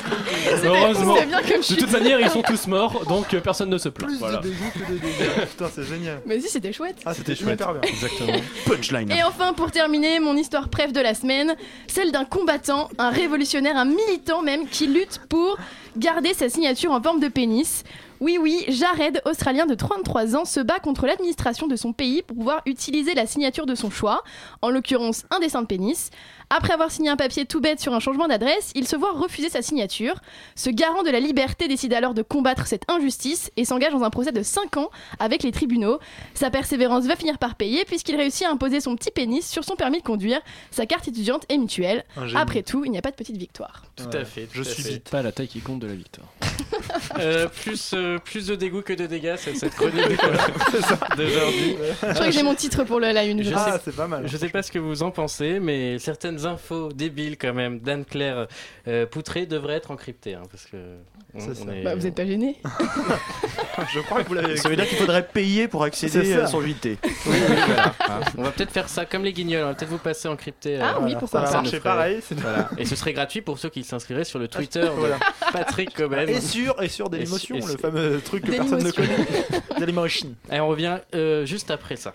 Heureusement. bien comme je De toute manière, ils sont tous morts, donc euh, personne ne se plaint. Plus Voilà. de dégoût que de dégâts. Putain, c'est génial. Mais si, c'était chouette. Ah, c'était chouette. hyper bien. Exactement. Punchline. Et enfin, pour terminer, mon histoire préf de la semaine, celle d'un combattant, un révolutionnaire, un militant même, qui lutte pour garder sa signature en forme de pénis. Oui, oui, Jared, australien de 33 ans, se bat contre l'administration de son pays pour pouvoir utiliser la signature de son choix, en l'occurrence un dessin de pénis. Après avoir signé un papier tout bête sur un changement d'adresse, il se voit refuser sa signature. Ce garant de la liberté décide alors de combattre cette injustice et s'engage dans un procès de 5 ans avec les tribunaux. Sa persévérance va finir par payer puisqu'il réussit à imposer son petit pénis sur son permis de conduire, sa carte étudiante et mutuelle. Après tout, il n'y a pas de petite victoire. Tout Ouais, à fait. je tout à suis fait. vite. Pas la taille qui compte de la victoire. [laughs] Euh, plus, euh, plus de dégoût que de dégâts, c'est cette [laughs] chronique d'aujourd'hui. Je crois que j'ai mon titre pour le, la une. je Je. Ah, c'est pas mal. Je sais pas ce que vous en pensez, mais certaines infos débiles quand même d'Anne-Claire euh, Poutré devraient être encryptées. hein, parce que on- on est- Bah, vous êtes pas gêné [laughs] Je crois que vous l'avez Ça veut dire qu'il faudrait payer pour accéder à son JT. Oui, oui, voilà. Ah, on va peut-être faire ça comme les guignols, on va peut-être vous passer encrypté. euh, Ah oui, Voilà, pourquoi ça va pas. marcher pareil. Voilà. Et ce serait gratuit pour ceux qui s'inscriraient sur le Twitter de. Patrick Coben. Et sur, et sur Dailymotion, le fameux truc que personne ne connaît. Dailymotion. [laughs] Et on revient euh, juste après ça.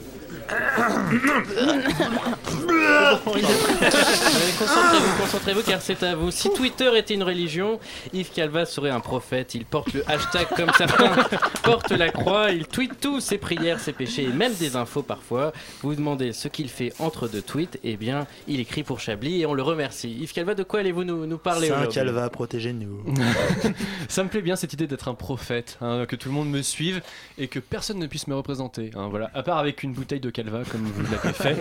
Concentrez-vous, concentrez-vous, car c'est à vous. Si Twitter était une religion, Yves Calva serait un prophète. Il porte le hashtag comme certains [laughs] portent la croix. Il tweet tout, ses prières, ses péchés, et même des infos parfois. Vous vous demandez ce qu'il fait entre deux tweets. Eh bien, il écrit pour Chablis et on le remercie. Yves Calva, de quoi allez-vous nous, nous parler Saint Calva, protégez-nous. [laughs] Ça me plaît bien cette idée d'être un prophète, hein, que tout le monde me suive et que personne ne puisse me représenter. hein, voilà, à part avec une bouteille de calva comme vous l'avez fait,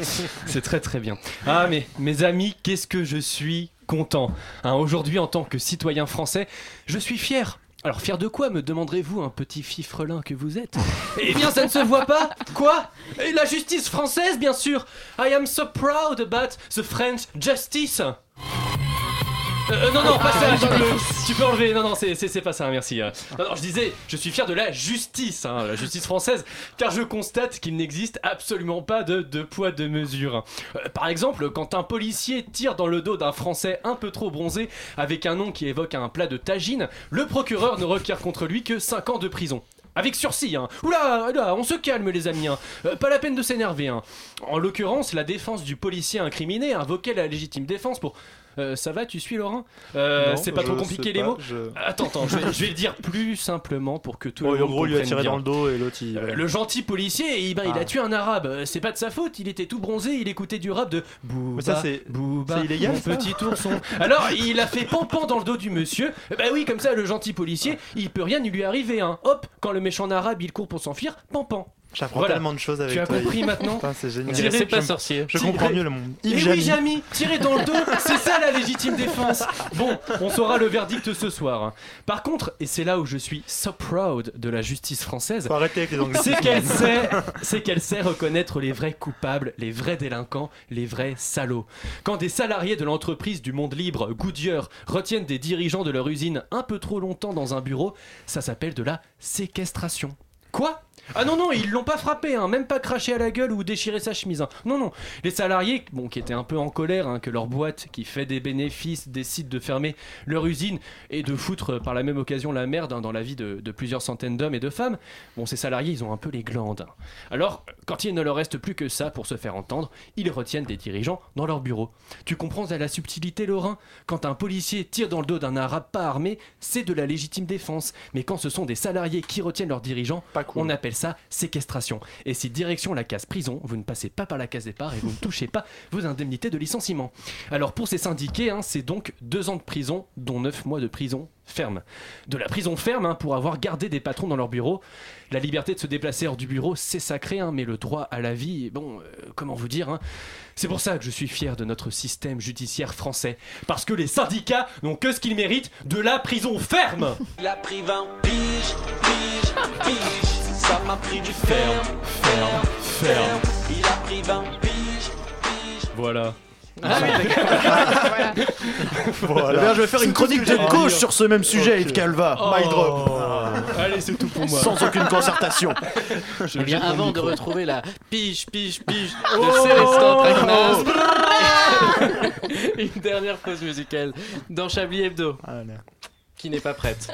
c'est très très bien. Ah mais mes amis, qu'est-ce que je suis content. hein. Aujourd'hui, en tant que citoyen français, je suis fier. Alors fier de quoi me demanderez-vous, un petit fifrelin que vous êtes? Eh bien, ça ne se voit pas. Quoi? Et La justice française, bien sûr. I am so proud about the French justice. Euh, euh, non, non, pas ça, [laughs] tu peux, tu peux enlever. Non, non, c'est- pas ça, merci. euh. Non, non, je disais, je suis fier de la justice, hein, la justice française, car je constate qu'il n'existe absolument pas de deux poids, deux mesures. Euh, par exemple, quand un policier tire dans le dos d'un Français un peu trop bronzé avec un nom qui évoque un plat de tagine, le procureur ne requiert contre lui que 5 ans de prison. Avec sursis, hein. Oula, oula, on se calme les amis, hein. Euh, pas la peine de s'énerver, hein. En l'occurrence, la défense du policier incriminé invoquait la légitime défense pour... Euh, ça va, tu suis Laurent? Euh, C'est pas trop compliqué pas, les mots? je- Attends, attends, je vais, je vais le dire plus simplement pour que tout Bon, le en monde gros, il lui a tiré bien. dans le dos et l'autre il. Euh. Le gentil policier, il a Ah. tué un arabe. C'est pas de sa faute, il était tout bronzé, il écoutait du rap de Booba, ça, c'est- Booba, illégal, mon petit ourson. Alors, il a fait pampan dans le dos du monsieur. Bah oui, comme ça, le gentil policier, il peut rien lui arriver. Hein. Hop, quand le méchant arabe, il court pour s'enfuir, pampan. J'apprends Voilà. tellement de choses avec Tu as toi, compris Yves. maintenant Putain, c'est génial. Dirait c'est pas Je- sorcier. Je Tirer- comprends mieux le monde. Et Yves oui, Jamy. Tirer dans le dos, [laughs] c'est ça la légitime défense. Bon, on saura le verdict ce soir. Par contre, et c'est là où je suis so proud de la justice française, Faut arrêter avec les anglais. c'est qu'elle [laughs] sait, c'est qu'elle sait reconnaître les vrais coupables, les vrais délinquants, les vrais salauds. Quand des salariés de l'entreprise du monde libre, Goodyear, retiennent des dirigeants de leur usine un peu trop longtemps dans un bureau, ça s'appelle de la séquestration. Quoi? Ah non non, ils l'ont pas frappé, hein, même pas craché à la gueule ou déchiré sa chemise. hein. Non non, les salariés, bon, qui étaient un peu en colère hein, que leur boîte, qui fait des bénéfices, décide de fermer leur usine et de foutre euh, par la même occasion la merde hein, dans la vie de, de plusieurs centaines d'hommes et de femmes. Bon, ces salariés, ils ont un peu les glandes. hein. Alors, quand il ne leur reste plus que ça pour se faire entendre, ils retiennent des dirigeants dans leur bureau. Tu comprends à la subtilité, Laurent Quand un policier tire dans le dos d'un arabe pas armé, c'est de la légitime défense. Mais quand ce sont des salariés qui retiennent leurs dirigeants, on appelle ça séquestration. Et si direction la case prison, vous ne passez pas par la case départ et vous ne touchez pas vos indemnités de licenciement. Alors pour ces syndiqués, hein, c'est donc deux ans de prison, dont neuf mois de prison ferme. De la prison ferme hein, pour avoir gardé des patrons dans leur bureau. La liberté de se déplacer hors du bureau, c'est sacré, hein, mais le droit à la vie, bon, euh, comment vous dire, c'est pour ça que je suis fier de notre système judiciaire français. Parce que les syndicats n'ont que ce qu'ils méritent de la prison ferme Il a pris 20 piges, piges, piges. Ça m'a pris du ferme, ferme, ferme. Il a pris 20 piges, piges. Voilà. Ah oui, [laughs] Eh bien, je vais faire une chronique de gauche sur ce même sujet, Ok. Yves Calva. Oh. My drop. Allez, c'est tout pour moi. Sans aucune concertation. [laughs] Eh bien, avant de retrouver la pige, pige, pige de Oh Célestin Traquenaz, [laughs] une dernière pause musicale dans Chablis Hebdo, qui n'est pas prête.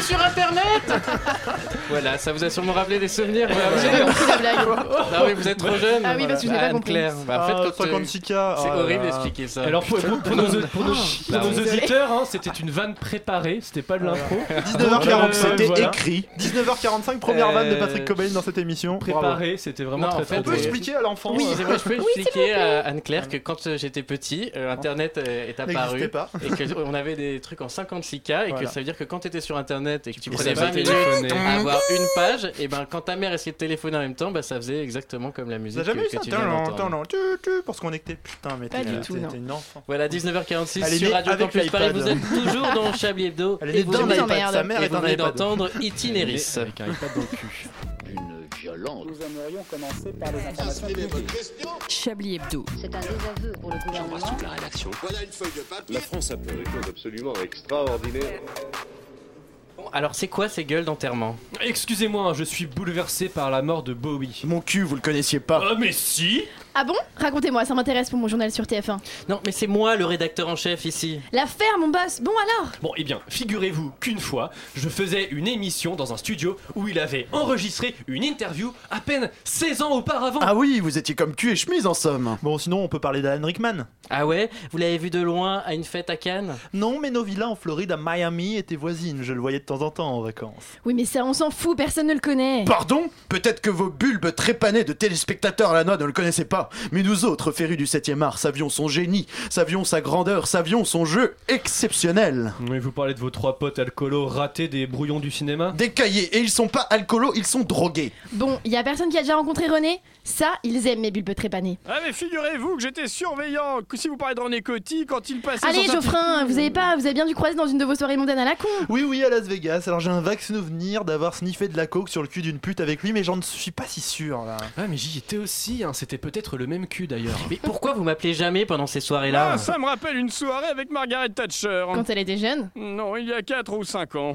Sur internet [laughs] Voilà, ça vous a sûrement rappelé des souvenirs. voilà, vous J'ai avez- [laughs] pas compris la blague. Ah vous êtes trop jeune. Ah oui, parce que je l'ai pas Anne compris. Claire. Bah, en fait, Ah, quand, euh, 56K, C'est horrible d'expliquer ça. Alors pour, pour- pour nos, pour nos- pour nos Pardon. auditeurs, hein, c'était une vanne préparée, c'était pas de l'impro. [laughs] 19h40, c'était voilà. écrit. 19h45, première Euh, vanne de Patrick Cobain dans cette émission. Bravo. Préparé, c'était vraiment Non, très en fait, très On peut expliquer à l'enfant Oui, euh, vrai, je peux [laughs] Oui, expliquer à Anne-Claire que quand euh, j'étais petit, euh, Internet euh, est apparu pas. et qu'on [laughs] avait des trucs en 56K et Voilà. que ça veut dire que quand tu étais sur Internet et que tu prenais ça 20 fait minutes téléphoner. à avoir une page, et ben quand ta mère essayait de téléphoner en même temps, bah, ça faisait exactement comme la musique avez jamais que, eu ça tu Attends, attends, tu, tu, pour se connecter. Putain, mais Pas t'es non. une enfant. Voilà, 19h46 Elle est sur Radio Campus Paris. Vous êtes toujours dans Chablis Hebdo. Elle est et née vous d'un venez- vous iPad. emmerde. Sa mère et est iPad. d'entendre Itinéris. Avec un iPad dans le cul. D'une violence. Nous aimerions commencer par les informations publiques. Chablis Hebdo. C'est un désaveu pour le gouvernement. la rédaction. Voilà une feuille de papier. La France a fait des choses absolument extraordinaires. Bon, alors c'est quoi ces gueules d'enterrement? Excusez-moi, je suis bouleversé par la mort de Bowie. Mon cul, vous le connaissiez pas. Ah mais si Ah bon? Racontez-moi, ça m'intéresse pour mon journal sur TF1. Non, mais c'est moi le rédacteur en chef ici. L'affaire, mon boss. Bon alors? Bon, eh bien, figurez-vous qu'une fois, je faisais une émission dans un studio où il avait enregistré une interview à peine 16 ans auparavant. Ah oui, vous étiez comme cul et chemise en somme. Bon, sinon, on peut parler d'Alan Rickman. Ah ouais? Vous l'avez vu de loin à une fête à Cannes? Non, mais nos villas en Floride, à Miami, étaient voisines. Je le voyais de temps en temps en vacances. Oui, mais ça, on s'en fout, personne ne le connaît. Pardon? Peut-être que vos bulbes trépanés de téléspectateurs à la noix ne le connaissaient pas, mais nous autres, férus du 7ème art, savions son génie, savions sa grandeur, savions son jeu exceptionnel. Oui, vous parlez de vos trois potes alcoolos ratés des brouillons du cinéma? Des cahiers, et ils sont pas alcoolos, ils sont drogués. Bon, y a personne qui a déjà rencontré René? Ça, ils aiment mes bulbes trépanés. Ah mais figurez-vous que j'étais surveillant, que si vous parlez de René Coty, quand il passait Allez, sur Geoffrin, vous avez pas, vous avez bien dû croiser dans une de vos soirées mondaines à la con. Oui, oui, à Las Vegas. Alors, j'ai un vague souvenir d'avoir sniffé de la coke sur le cul d'une pute avec lui, mais j'en suis pas si sûr, là. Ah mais j'y étais aussi, hein, c'était peut-être le même cul d'ailleurs. Mais pourquoi vous m'appelez jamais pendant ces soirées-là Ah, ça me rappelle une soirée avec Margaret Thatcher. Quand elle était jeune? Non, il y a 4 ou 5 ans.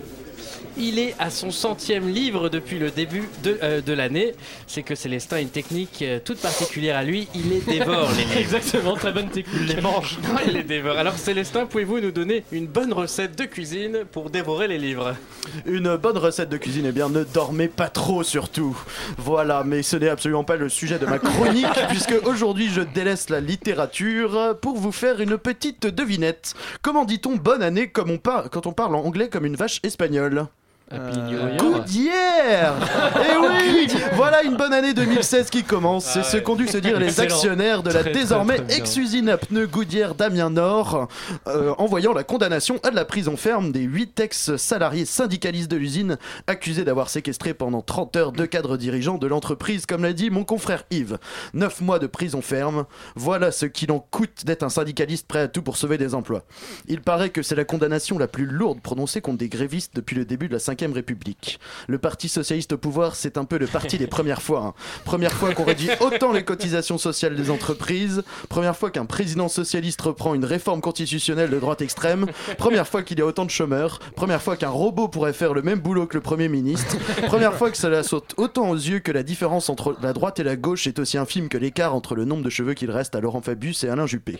Il est à son centième livre depuis le début de, euh, de l'année. C'est que Célestin a une technique euh, toute particulière à lui. Il les dévore, les [laughs] livres. Exactement, très bonne technique. Il les mange. Non, [laughs] il les dévore. Alors Célestin, pouvez-vous nous donner une bonne recette de cuisine pour dévorer les livres? Une bonne recette de cuisine, eh bien ne dormez pas trop surtout. Voilà, mais ce n'est absolument pas le sujet de ma chronique, [laughs] puisque aujourd'hui je délaisse la littérature pour vous faire une petite devinette. Comment dit-on bonne année comme on par- quand on parle en anglais comme une vache espagnole? Happy New Year. Good year Eh [laughs] oui Voilà une bonne année 2016 qui commence. C'est ce qu'ont dû se dire [laughs] les actionnaires de la Très, désormais très ex-usine à pneus Goodyear Damien Nord, euh, en voyant la condamnation à de la prison ferme des 8 ex-salariés syndicalistes de l'usine accusés d'avoir séquestré pendant 30 heures deux cadres dirigeants de l'entreprise, comme l'a dit mon confrère Yves. 9 mois de prison ferme, voilà ce qu'il en coûte d'être un syndicaliste prêt à tout pour sauver des emplois. Il paraît que c'est la condamnation la plus lourde prononcée contre des grévistes depuis le début de la 5 République. Le Parti Socialiste au pouvoir, c'est un peu le parti des premières fois. hein. Première fois qu'on réduit autant les cotisations sociales des entreprises, première fois qu'un président socialiste reprend une réforme constitutionnelle de droite extrême, première fois qu'il y a autant de chômeurs, première fois qu'un robot pourrait faire le même boulot que le Premier ministre, première fois que cela saute autant aux yeux que la différence entre la droite et la gauche est aussi infime que l'écart entre le nombre de cheveux qu'il reste à Laurent Fabius et Alain Juppé.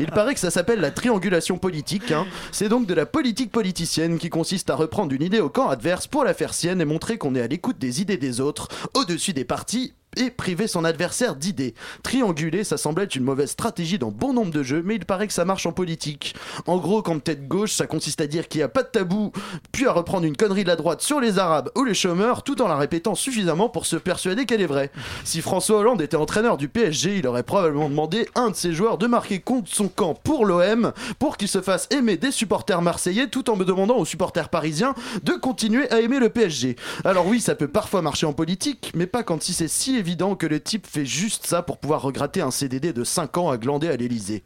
Il paraît que ça s'appelle la triangulation politique. hein. C'est donc de la politique politicienne qui consiste à reprendre une idée au camp adverse pour la faire sienne et montrer qu'on est à l'écoute des idées des autres, au-dessus des partis et priver son adversaire d'idées. Trianguler, ça semble être une mauvaise stratégie dans bon nombre de jeux, mais il paraît que ça marche en politique. En gros, quand tête gauche, ça consiste à dire qu'il n'y a pas de tabou, puis à reprendre une connerie de la droite sur les Arabes ou les chômeurs, tout en la répétant suffisamment pour se persuader qu'elle est vraie. Si François Hollande était entraîneur du PSG, il aurait probablement demandé à un de ses joueurs de marquer contre son camp pour l'OM, pour qu'il se fasse aimer des supporters marseillais, tout en me demandant aux supporters parisiens de continuer à aimer le PSG. Alors oui, ça peut parfois marcher en politique, mais pas quand si c'est si évident que le type fait juste ça pour pouvoir regratter un CDD de 5 ans à glander à l'Elysée.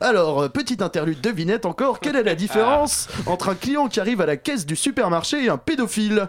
Alors, euh, petite interlude devinette encore, quelle est la [laughs] différence entre un client qui arrive à la caisse du supermarché et un pédophile?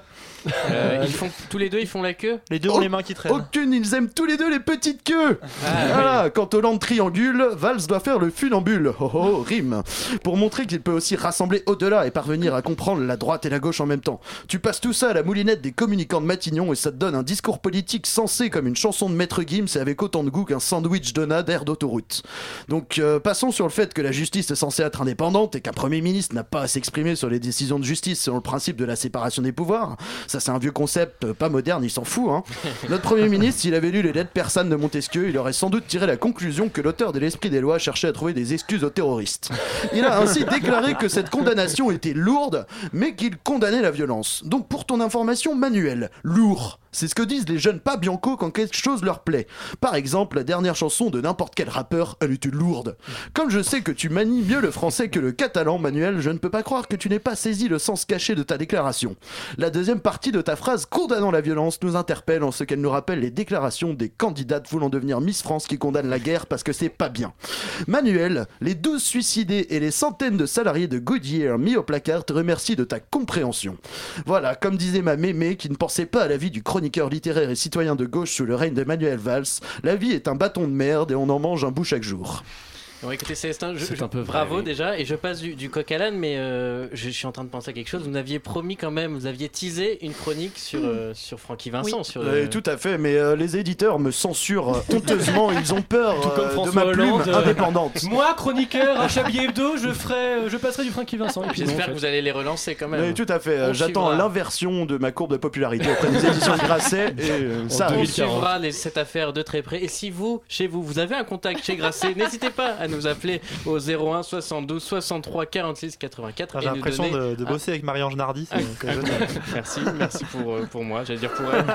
Euh, ils font, tous les deux, ils font la queue Les deux ont les mains qui traînent. Aucune, ils aiment tous les deux les petites queues. Ah, voilà, quant au land triangule, Valls doit faire le funambule. Oh oh, rime. Pour montrer qu'il peut aussi rassembler au-delà et parvenir à comprendre la droite et la gauche en même temps. Tu passes tout ça à la moulinette des communicants de Matignon et ça te donne un discours politique sensé comme une chanson de Maître Gims et avec autant de goût qu'un sandwich donat d'air d'autoroute. Donc euh, passons sur le fait que la justice est censée être indépendante et qu'un Premier ministre n'a pas à s'exprimer sur les décisions de justice selon le principe de la séparation des pouvoirs. Ça c'est un vieux concept euh, pas moderne, il s'en fout. Hein. [laughs] Notre Premier ministre, s'il avait lu les lettres persanes de Montesquieu, il aurait sans doute tiré la conclusion que l'auteur de l'esprit des lois cherchait à trouver des excuses aux terroristes. Il a [laughs] ainsi déclaré que cette condamnation était lourde, mais qu'il condamnait la violence. Donc pour ton information, Manuel, lourd. C'est ce que disent les jeunes pas Bianco quand quelque chose leur plaît. Par exemple, la dernière chanson de n'importe quel rappeur, elle était lourde. Comme je sais que tu manies mieux le français que le catalan, Manuel, je ne peux pas croire que tu n'aies pas saisi le sens caché de ta déclaration. La deuxième partie de ta phrase condamnant la violence nous interpelle en ce qu'elle nous rappelle les déclarations des candidates voulant devenir Miss France qui condamnent la guerre parce que c'est pas bien. Manuel, les 12 suicidés et les centaines de salariés de Goodyear mis au placard te remercient de ta compréhension. Voilà, comme disait ma mémé qui ne pensait pas à la vie du littéraire et citoyen de gauche sous le règne de Manuel Valls, la vie est un bâton de merde et on en mange un bout chaque jour. Bon, écoutez, Célestin, je- un peu vrai, bravo oui. déjà. Et je passe du, du coq à l'âne, mais euh, je, je suis en train de penser à quelque chose. Vous m'aviez promis quand même, vous aviez teasé une chronique sur, euh, sur Francky Vincent. Sur, Euh, euh, tout à fait, mais euh, les éditeurs me censurent [laughs] honteusement, ils ont peur Tout comme euh, de François ma plume Hollande, euh, indépendante. [laughs] Moi, chroniqueur à Chablis Hebdo, je ferai, euh, je passerai du Francky Vincent. Et puis non, en J'espère fait. que vous allez les relancer quand même. Mais tout à fait, euh, On j'attends l'inversion de ma courbe de popularité auprès des éditions Grasset [laughs] et euh, ça On suivra les- cette affaire de très près. Et si vous, chez vous, vous avez un contact chez Grasset, n'hésitez pas à nous appeler au 01 72 63 46 84. Ah, J'ai nous l'impression donner de, bosser avec Marie-Ange Nardi. [laughs] merci, merci pour, euh, pour moi, j'allais dire pour elle. [laughs]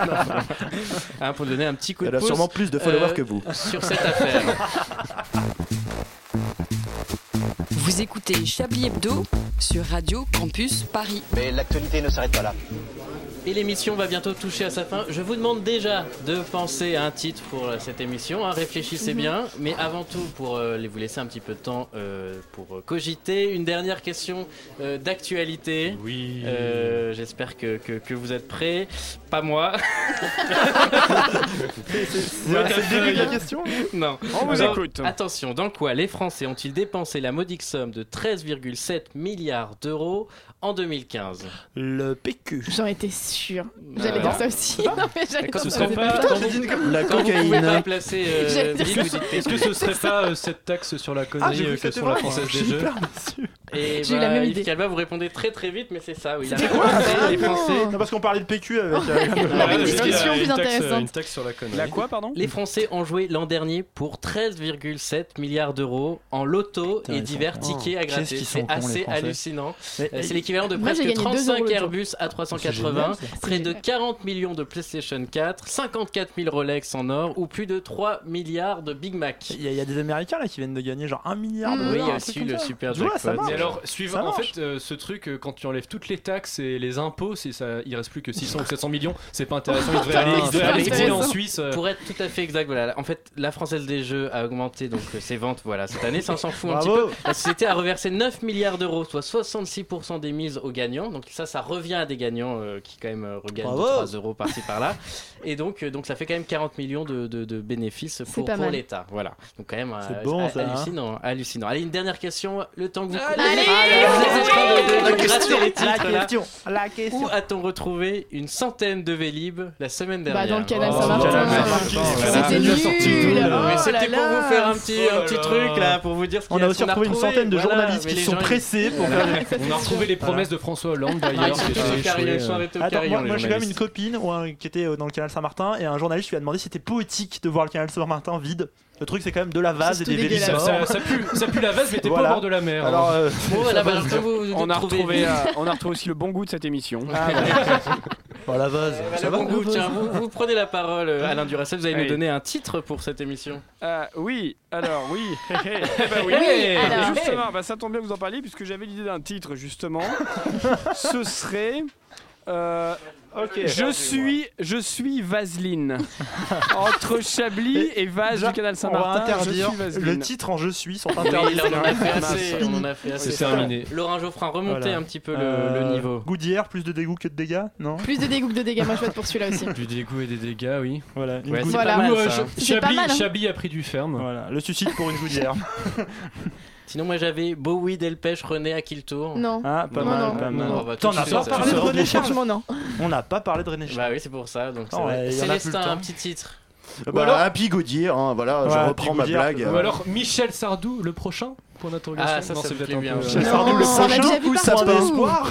Hein, pour donner un petit coup de Elle a pouce, sûrement plus de followers euh, que vous. Sur cette affaire. [laughs] Vous écoutez Chablis Hebdo sur Radio Campus Paris. Mais l'actualité ne s'arrête pas là. Et l'émission va bientôt toucher à sa fin. Je vous demande déjà de penser à un titre pour euh, cette émission. hein. Réfléchissez Mhm. bien. Mais avant tout, pour euh, les- vous laisser un petit peu de temps euh, pour cogiter, une dernière question euh, d'actualité. Oui. Euh, J'espère que, que- que vous êtes prêts. Pas moi. [laughs] C'est le début de la question Non. On vous Dans- écoute. Attention, dans quoi les Français ont-ils dépensé la modique somme de 13,7 milliards d'euros en 2015 Le PQ. J'en étais sûre. J'allais Alors. dire ça aussi. Non, mais j'allais dire ça serait aussi. pas- La cocaïne. euh, Est-ce que ce serait pas euh, cette taxe sur la Ah, connerie euh, que sur la française des jeux. Et J'ai eu la bah, même Yves idée. Calva, vous répondez très très vite, mais c'est ça, oui. C'était quoi les Français, Non, parce qu'on parlait de PQ avec. euh, une parce qu'il y a discussion une plus taxe, euh, intéressante. Une taxe sur la connerie. La quoi, pardon les Français ont joué l'an dernier pour 13,7 milliards d'euros en loto et divers tickets à Qu'est-ce gratter. qu'ils sont C'est cons, les assez Français. hallucinant. Mais- Euh, C'est l'équivalent de Moi, j'ai presque gagné deux 35 euros le Airbus C'est A380, génial, ça. près de 40 millions de PlayStation 4, 54 000 Rolex en or ou plus de 3 milliards de Big Mac. Il y, a- il y a des Américains là qui viennent de gagner genre un milliard de Mm. Oui, il y dollars. a un truc aussi comme le ça. super Tu vois, ça jackpot. marche. Alors, suivant, en fait, euh, ce truc, euh, quand tu enlèves toutes les taxes et les impôts, si ça, il reste plus que 600 ou 700 millions, c'est pas intéressant. Il devrait aller, il devrait aller exiler en. Suisse. euh. Pour être tout à fait exact, voilà. En fait, la Française des Jeux a augmenté donc euh, ses ventes voilà, cette année. Ça, on s'en fout un petit Bravo. peu. La société a reversé 9 milliards d'euros, soit 66% des mises aux gagnants. Donc ça, ça revient à des gagnants euh, qui quand même euh, regagnent Bravo. 3 euros par-ci par-là. Et donc, euh, donc ça fait quand même 40 millions de, de- de bénéfices pour, pas pour mal. l'État. Voilà. Donc quand même euh, C'est bon, ha- ça, hein. hallucinant, hallucinant. Allez, une dernière question. Le temps que vous Allez La question. Où a-t-on retrouvé une centaine de Vélib la semaine dernière Bah, dans le canal Saint-Martin. C'était pour vous faire un petit, Oh truc là, pour vous dire ce qu'il On y a aussi retrouvé une centaine de journalistes qui sont pressés pour. [laughs] On a [laughs] retrouvé les promesses de François Hollande Ah, d'ailleurs. carillon, moi, j'ai quand même une copine qui était euh, dans le canal Saint-Martin et un journaliste lui a demandé si c'était poétique de voir le canal Saint-Martin vide. Le truc c'est quand même de la vase et des vélis. Ça, morts. ça- ça pue, ça pue la vase, mais t'es pas au bord de la mer. hein. Alors, euh, Bon, voilà, bah, alors, vous, vous On a, retrouvé, euh, [laughs] on a retrouvé aussi le bon goût de cette émission. ah, bah. Oh, la vase. Eh ben, Ça le va bon goût, tiens, vous, vous prenez la parole, euh, Alain Duracell, vous allez Oui. nous donner un titre pour cette émission. Euh, oui, alors oui. [laughs] Eh ben oui. Oui, Et alors. justement, bah, ça tombe bien que vous en parliez puisque j'avais l'idée d'un titre justement. [laughs] Ce serait Euh, Ok. Je suis, je suis Vaseline. [laughs] Entre Chablis et Vaz du canal on va Saint-Martin, je interdire le titre en Je suis sont interdits. là, on en a fait assez. On en a fait assez. C'est terminé. Laurent Geoffrin, remontez Voilà. un petit peu le, Euh, le niveau. Goudière, plus de dégoût que de dégâts Non Plus de dégoût que de dégâts, moi je vote pour celui-là aussi. Du dégoût et des dégâts, oui. Voilà. une Ouais, goudière. c'est Voilà. pas mal Ou, euh, ça. Ch- C'est pas Chablis, mal, hein. Chablis a pris du ferme. Voilà, le suicide pour une goudière. [laughs] Sinon, moi j'avais Bowie, Delpech, René à Kiltour. Non. Ah, pas Non, mal, non. pas mal. on va T'en as pas parlé de René Charles non. On n'a pas parlé de René Charles. Bah oui, c'est pour ça. Donc, Oh, ouais, le Célestin, un petit titre. Bah, alors- Happy Gaudier, hein, voilà, Ouais, je reprends ma blague. euh, Ou alors Michel Sardou, le prochain Point d'interrogation. Ah, ça, Non, ça c'est peut-être un bien. peu- Michel Non, Sardou, le prochain ou partout. sapin espoir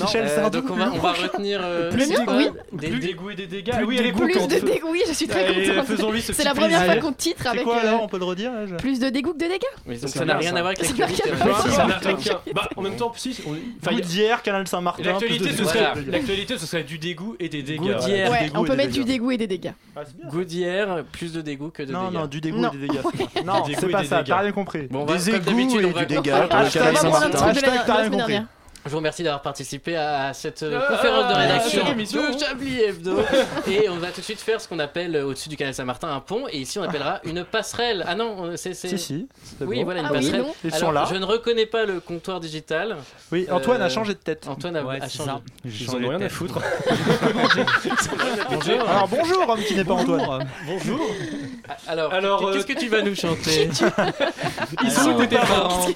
Michel Euh, Sardou. donc on va, on va retenir. euh, c'est quoi oui. Des- Plus des- dégoût et des dégâts. Plus oui, de elle est dégoût. Plus contente. de dégoût, oui, je suis très contente. C'est la première fois qu'on titre C'est avec. quoi euh, alors On peut le redire Plus de dégoût que de dégâts C'est ça n'a rien ça. à voir avec Ça l'actualité. Ça [laughs] Bah, en même temps, si. on- enfin, Canal Saint-Martin. L'actualité, plus ce serait, du dégoût et des dégâts. Ouais, on peut mettre du dégoût et des dégâts. Ah, c'est. Goudière, plus de dégoût que de Non, dégâts. non, du dégoût Non. et des dégâts. Non, c'est pas ça, t'as rien compris. Bon, Des égouts et du dégât pour [laughs] le canal Saint-Martin. La- Hashtag, la t'as rien semaine compris. Je vous remercie d'avoir participé à cette euh, Ah, conférence de ah, rédaction émission. de Chablis Hebdo. et on va tout de suite faire ce qu'on appelle euh, au-dessus du canal Saint-Martin un pont. Et ici, on appellera une passerelle. Ah non, euh, c'est. c'est- Si, si. Oui, bon. voilà, une Ah passerelle. Ils Alors, sont là. Je ne reconnais pas le comptoir digital. Oui, Antoine Euh, a changé de tête. Antoine a, Ouais, a changé. Ils en ont rien à foutre. Bonjour. Alors bonjour, homme qui n'est pas Antoine. Bonjour. Alors, Alors, qu'est-ce euh, que tu vas nous chanter Ils sont tes parents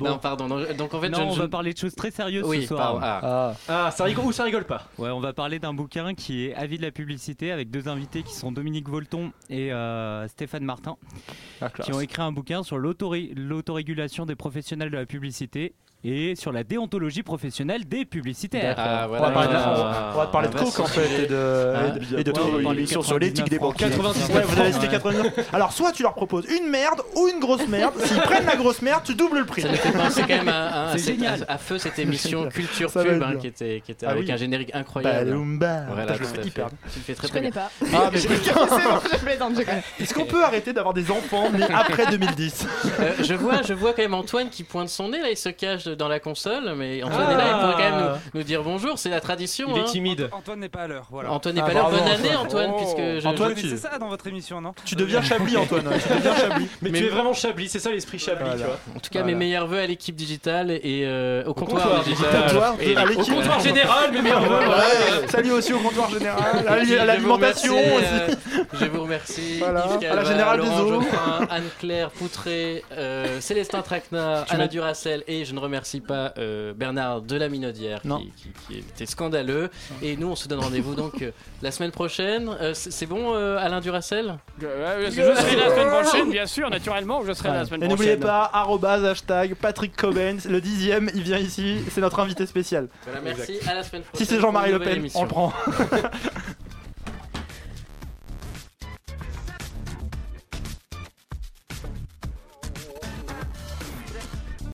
Non, pardon. donc en fait, on va parler de choses très sérieuses Oui, ce soir. pardon. Ah. Ah, ça rigole ou ça rigole pas Ouais, on va parler d'un bouquin qui est Avis de la publicité avec deux invités qui sont Dominique Volton et euh, Stéphane Martin, Ah, qui ont écrit un bouquin sur l'autorégulation des professionnels de la publicité et sur la déontologie professionnelle des publicitaires. Ah, On voilà. va parler de, Ah, on va te parler de un coke en fait et de, Ah. et de, et de Ouais, trucs. on va parler émission sur l'éthique des 99 banquiers. 99 Ouais, vous avez Ouais. cité 99. Alors, soit tu leur proposes une merde ou une grosse merde. S'ils [laughs] prennent la grosse merde, tu doubles le prix. Ça nous fait penser quand même à, à- génial. à- à feu cette émission [laughs] Culture Ça Pub hein, qui était, qui était Ah avec oui. un générique incroyable. Balumba. Voilà, je le fais hyper. Tu le fais très Je très connais bien. pas. Ah, mais je. [laughs] Est-ce qu'on peut arrêter d'avoir des enfants nés après 2010 Euh, je vois, je vois quand même Antoine qui pointe son nez là, il se cache dans la console, mais Antoine est là, il pourrait quand même nous, nous dire bonjour, c'est la tradition. Il est hein. timide. Antoine n'est pas à l'heure, voilà. Antoine n'est Ah, pas là. bravo, Bonne année Antoine. Oh. puisque je, Antoine, je- tu- C'est ça dans votre émission, non Tu deviens Chablis, Antoine. Tu deviens Chablis. [laughs] Mais, Mais- tu es vraiment Chablis, c'est ça l'esprit Chablis, Voilà. tu vois. En tout cas, Voilà. mes meilleurs voeux à l'équipe digitale et euh, au, comptoir, comptoir digital. Comptoir, Et- à Au l'équipe. comptoir général, mes meilleurs. Ouais, Salut aussi au comptoir général, à à l'alimentation aussi. euh, je vous remercie. [laughs] À la Générale des Eaux. Anne-Claire Poutré, euh, Célestin Traquenard, [laughs] m'as- Duracel et je ne remercie pas euh, Bernard de la Minaudière qui, qui- qui était scandaleux. Et nous, on se donne rendez-vous donc euh, la semaine prochaine. Euh, c'est c'est bon, euh, Alain Duracel? Je serai la semaine prochaine, bien sûr, naturellement, je serai la semaine Et prochaine. n'oubliez pas, arrobase, hashtag, Patrick Coben, le dixième, il vient ici, c'est notre invité spécial. Voilà, merci. À la semaine prochaine. Si c'est Jean-Marie Le Pen, on le prend. [laughs]